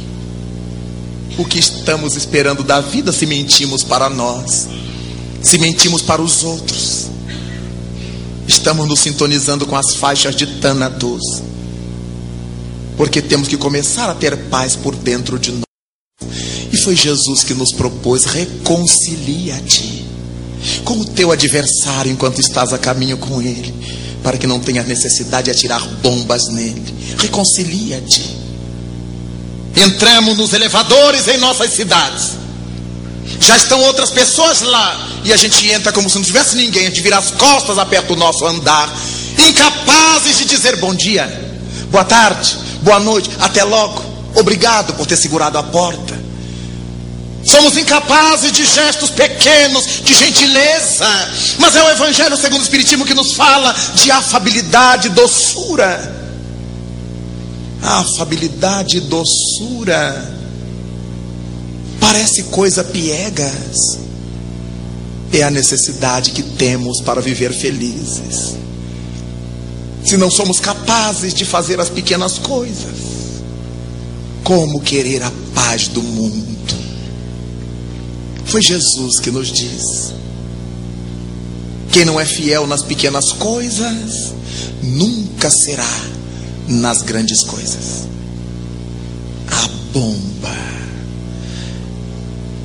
S1: O que estamos esperando da vida se mentimos para nós, se mentimos para os outros. Estamos nos sintonizando com as faixas de Tânatos, porque temos que começar a ter paz por dentro de nós. E foi Jesus que nos propôs: reconcilia-te com o teu adversário enquanto estás a caminho com ele para que não tenha necessidade de atirar bombas nele. Reconcilia-te. Entramos nos elevadores em nossas cidades. Já estão outras pessoas lá. E a gente entra como se não tivesse ninguém. A gente vira as costas, aperta o nosso andar. Incapazes de dizer bom dia, boa tarde, boa noite, até logo. Obrigado por ter segurado a porta. Somos incapazes de gestos pequenos, de gentileza. Mas é o Evangelho segundo o Espiritismo que nos fala de afabilidade e doçura. Afabilidade e doçura. Parece coisa piegas. É a necessidade que temos para viver felizes. Se não somos capazes de fazer as pequenas coisas, como querer a paz do mundo? Foi Jesus que nos diz: quem não é fiel nas pequenas coisas, nunca será nas grandes coisas. A bomba,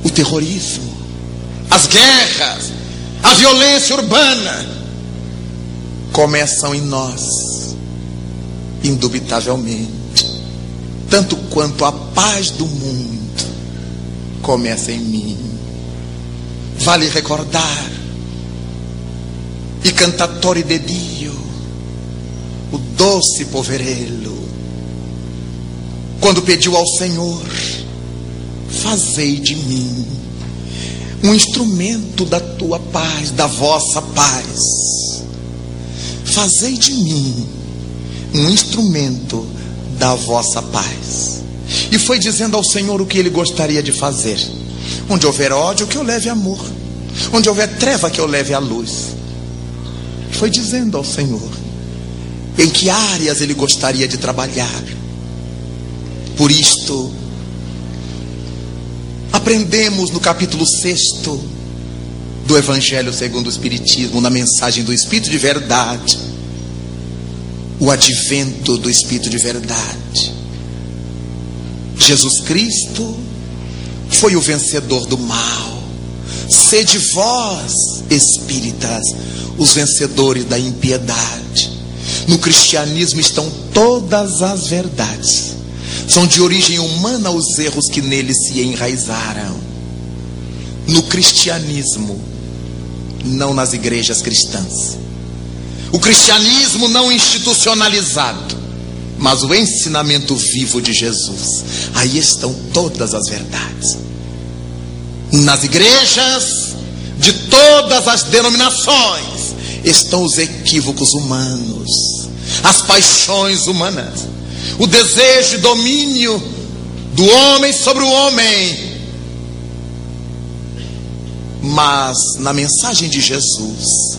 S1: o terrorismo, as guerras, a violência urbana começam em nós, indubitavelmente, tanto quanto a paz do mundo começa em mim. Vale recordar e cantatori de Dio, o doce poverello, quando pediu ao Senhor, fazei de mim um instrumento da tua paz, da vossa paz. Fazei de mim um instrumento da vossa paz. E foi dizendo ao Senhor o que ele gostaria de fazer. Onde houver ódio, que eu leve amor. Onde houver treva, que eu leve a luz. Foi dizendo ao Senhor em que áreas ele gostaria de trabalhar. Por isto, aprendemos no capítulo 6 do Evangelho segundo o Espiritismo, na mensagem do Espírito de Verdade, o advento do Espírito de Verdade. Jesus Cristo foi o vencedor do mal. Sede vós, espíritas, os vencedores da impiedade. No cristianismo estão todas as verdades. São de origem humana os erros que nele se enraizaram. No cristianismo, não nas igrejas cristãs. O cristianismo não institucionalizado, mas o ensinamento vivo de Jesus. Aí estão todas as verdades. Nas igrejas de todas as denominações estão os equívocos humanos, as paixões humanas, o desejo e domínio do homem sobre o homem. Mas na mensagem de Jesus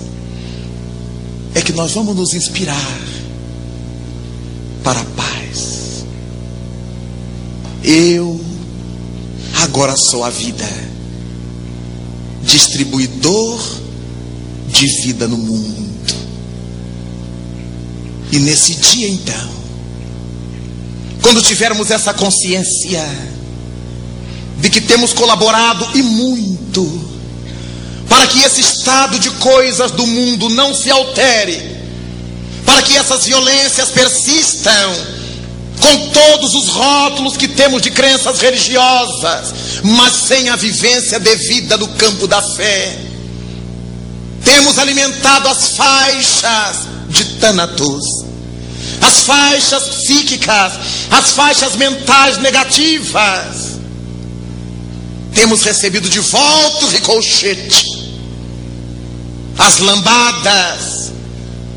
S1: é que nós vamos nos inspirar para a paz. Eu agora sou a vida, distribuidor de vida no mundo. E nesse dia então, quando tivermos essa consciência de que temos colaborado e muito para que esse estado de coisas do mundo não se altere, para que essas violências persistam, com todos os rótulos que temos de crenças religiosas, mas sem a vivência devida no campo da fé. Temos alimentado as faixas de Thanatos, as faixas psíquicas, as faixas mentais negativas. Temos recebido de volta o ricochete, as lambadas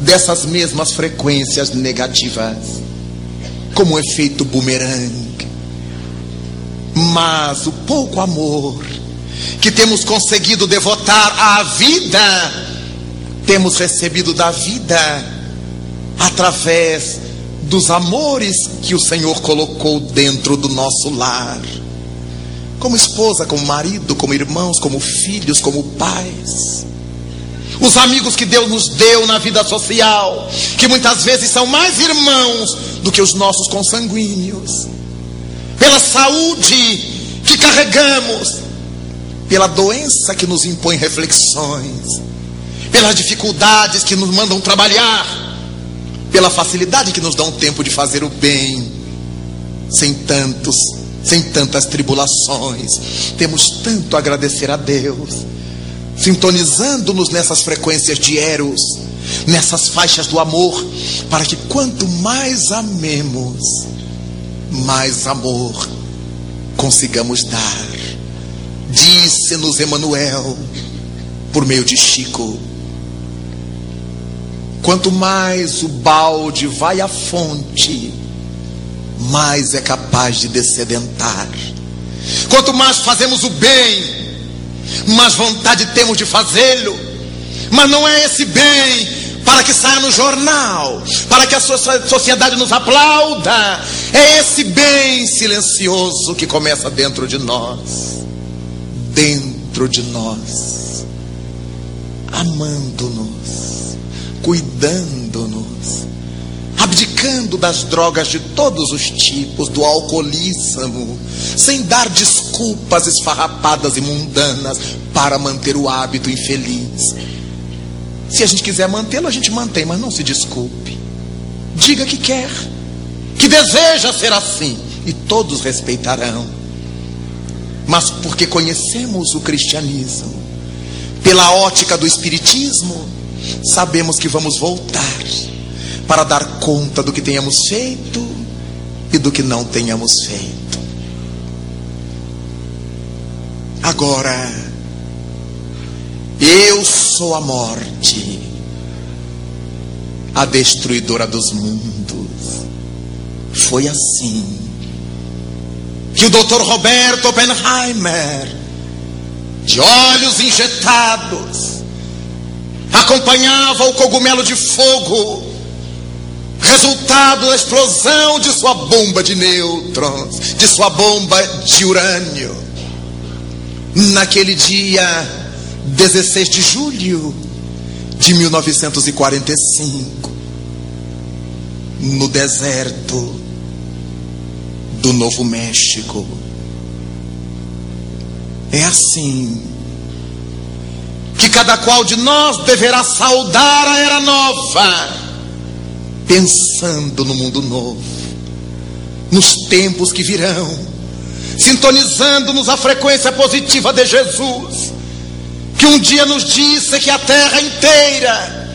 S1: dessas mesmas frequências negativas, como efeito bumerangue. Mas o pouco amor que temos conseguido devotar à vida, temos recebido da vida através dos amores que o Senhor colocou dentro do nosso lar. Como esposa, como marido, como irmãos, como filhos, como pais. Os amigos que Deus nos deu na vida social, que muitas vezes são mais irmãos do que os nossos consanguíneos. Pela saúde que carregamos, pela doença que nos impõe reflexões, pelas dificuldades que nos mandam trabalhar, pela facilidade que nos dão tempo de fazer o bem, sem tantos, sem tantas tribulações. Temos tanto a agradecer a Deus, sintonizando-nos nessas frequências de Eros, nessas faixas do amor, para que quanto mais amemos, mais amor consigamos dar. Disse-nos Emanuel, por meio de Chico. Quanto mais o balde vai à fonte, mais é capaz de descedentar. Quanto mais fazemos o bem, mais vontade temos de fazê-lo. Mas não é esse bem para que saia no jornal, para que a sociedade nos aplauda. É esse bem silencioso que começa dentro de nós. Dentro de nós. Amando-nos, cuidando-nos, abdicando das drogas de todos os tipos, do alcoolismo, sem dar desculpas esfarrapadas e mundanas para manter o hábito infeliz. Se a gente quiser mantê-lo, a gente mantém, mas não se desculpe. Diga que quer, que deseja ser assim, e todos respeitarão. mas porque conhecemos o cristianismo. Pela ótica do espiritismo, sabemos que vamos voltar para dar conta do que tenhamos feito e do que não tenhamos feito. Agora, eu sou a morte, a destruidora dos mundos. Foi assim que o Dr. Roberto Oppenheimer, de olhos injetados, acompanhava o cogumelo de fogo, resultado da explosão de sua bomba de nêutrons, de sua bomba de urânio. Naquele dia 16 de julho de 1945, no deserto do Novo México. É assim que cada qual de nós deverá saudar a era nova, pensando no mundo novo, nos tempos que virão, sintonizando-nos a frequência positiva de Jesus, que um dia nos disse que a terra inteira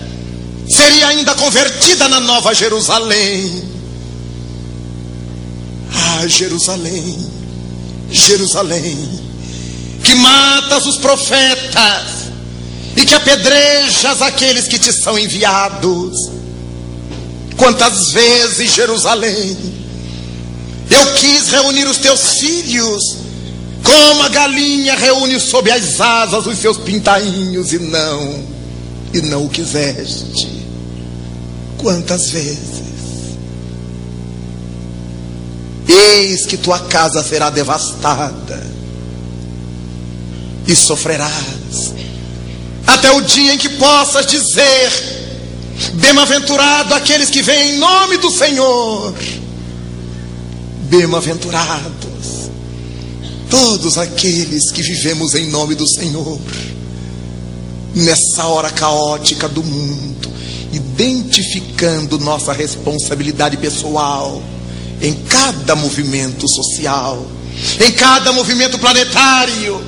S1: seria ainda convertida na nova Jerusalém. Ah, Jerusalém, Jerusalém, que matas os profetas e que apedrejas aqueles que te são enviados. Quantas vezes, Jerusalém, eu quis reunir os teus filhos, como a galinha reúne sob as asas os seus pintainhos, e não, e não o quiseste. Quantas vezes? Eis que tua casa será devastada e sofrerás até o dia em que possas dizer: Bem-aventurado aqueles que vêm em nome do Senhor. Bem-aventurados todos aqueles que vivemos em nome do Senhor. Nessa hora caótica do mundo, identificando nossa responsabilidade pessoal em cada movimento social, em cada movimento planetário,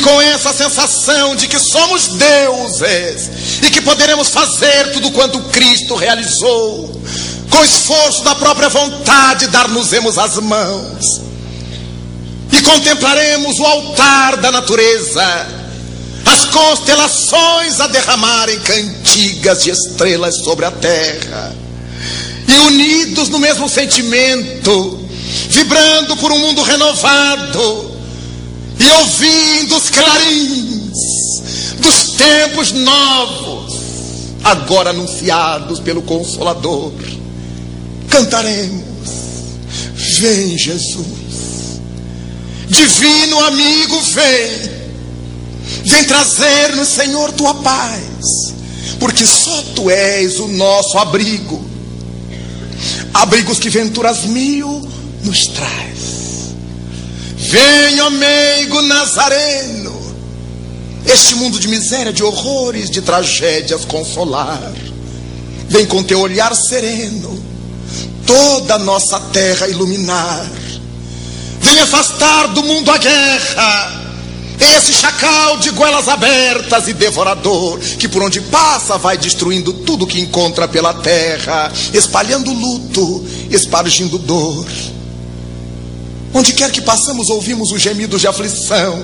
S1: e com essa sensação de que somos deuses e que poderemos fazer tudo quanto Cristo realizou, com esforço da própria vontade, dar-nos-emos as mãos. E contemplaremos o altar da natureza, as constelações a derramarem cantigas de estrelas sobre a terra, e unidos no mesmo sentimento, vibrando por um mundo renovado, e ouvindo os clarins dos tempos novos, agora anunciados pelo Consolador, cantaremos: Vem, Jesus, divino amigo, vem, vem trazer-nos, Senhor, tua paz, porque só tu és o nosso abrigo, abrigos que venturas mil nos traz. Venha, meigo nazareno, este mundo de miséria, de horrores, de tragédias consolar. Vem com teu olhar sereno, toda a nossa terra iluminar. Vem afastar do mundo a guerra, esse chacal de goelas abertas e devorador, que por onde passa vai destruindo tudo que encontra pela terra, espalhando luto, espargindo dor. Onde quer que passamos, ouvimos os gemidos de aflição.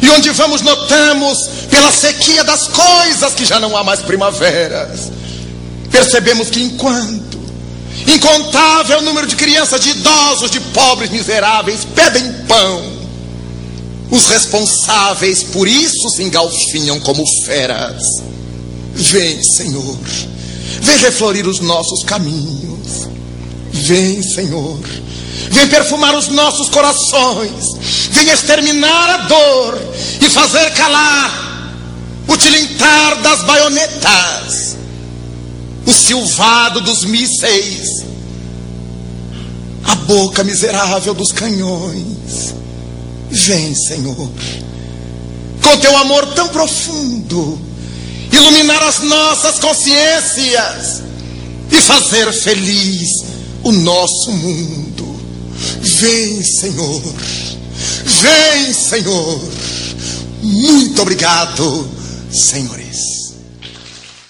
S1: E onde vamos, notamos, pela sequia das coisas, que já não há mais primaveras. Percebemos que enquanto incontável número de crianças, de idosos, de pobres, miseráveis pedem pão, os responsáveis por isso se engalfinham como feras. Vem, Senhor, vem reflorir os nossos caminhos. Vem, Senhor vem perfumar os nossos corações, vem exterminar a dor e fazer calar o tilintar das baionetas, o silvado dos mísseis, a boca miserável dos canhões. Vem, Senhor, com teu amor tão profundo, iluminar as nossas consciências e fazer feliz o nosso mundo. Vem, Senhor. Vem, Senhor. Muito obrigado, senhores.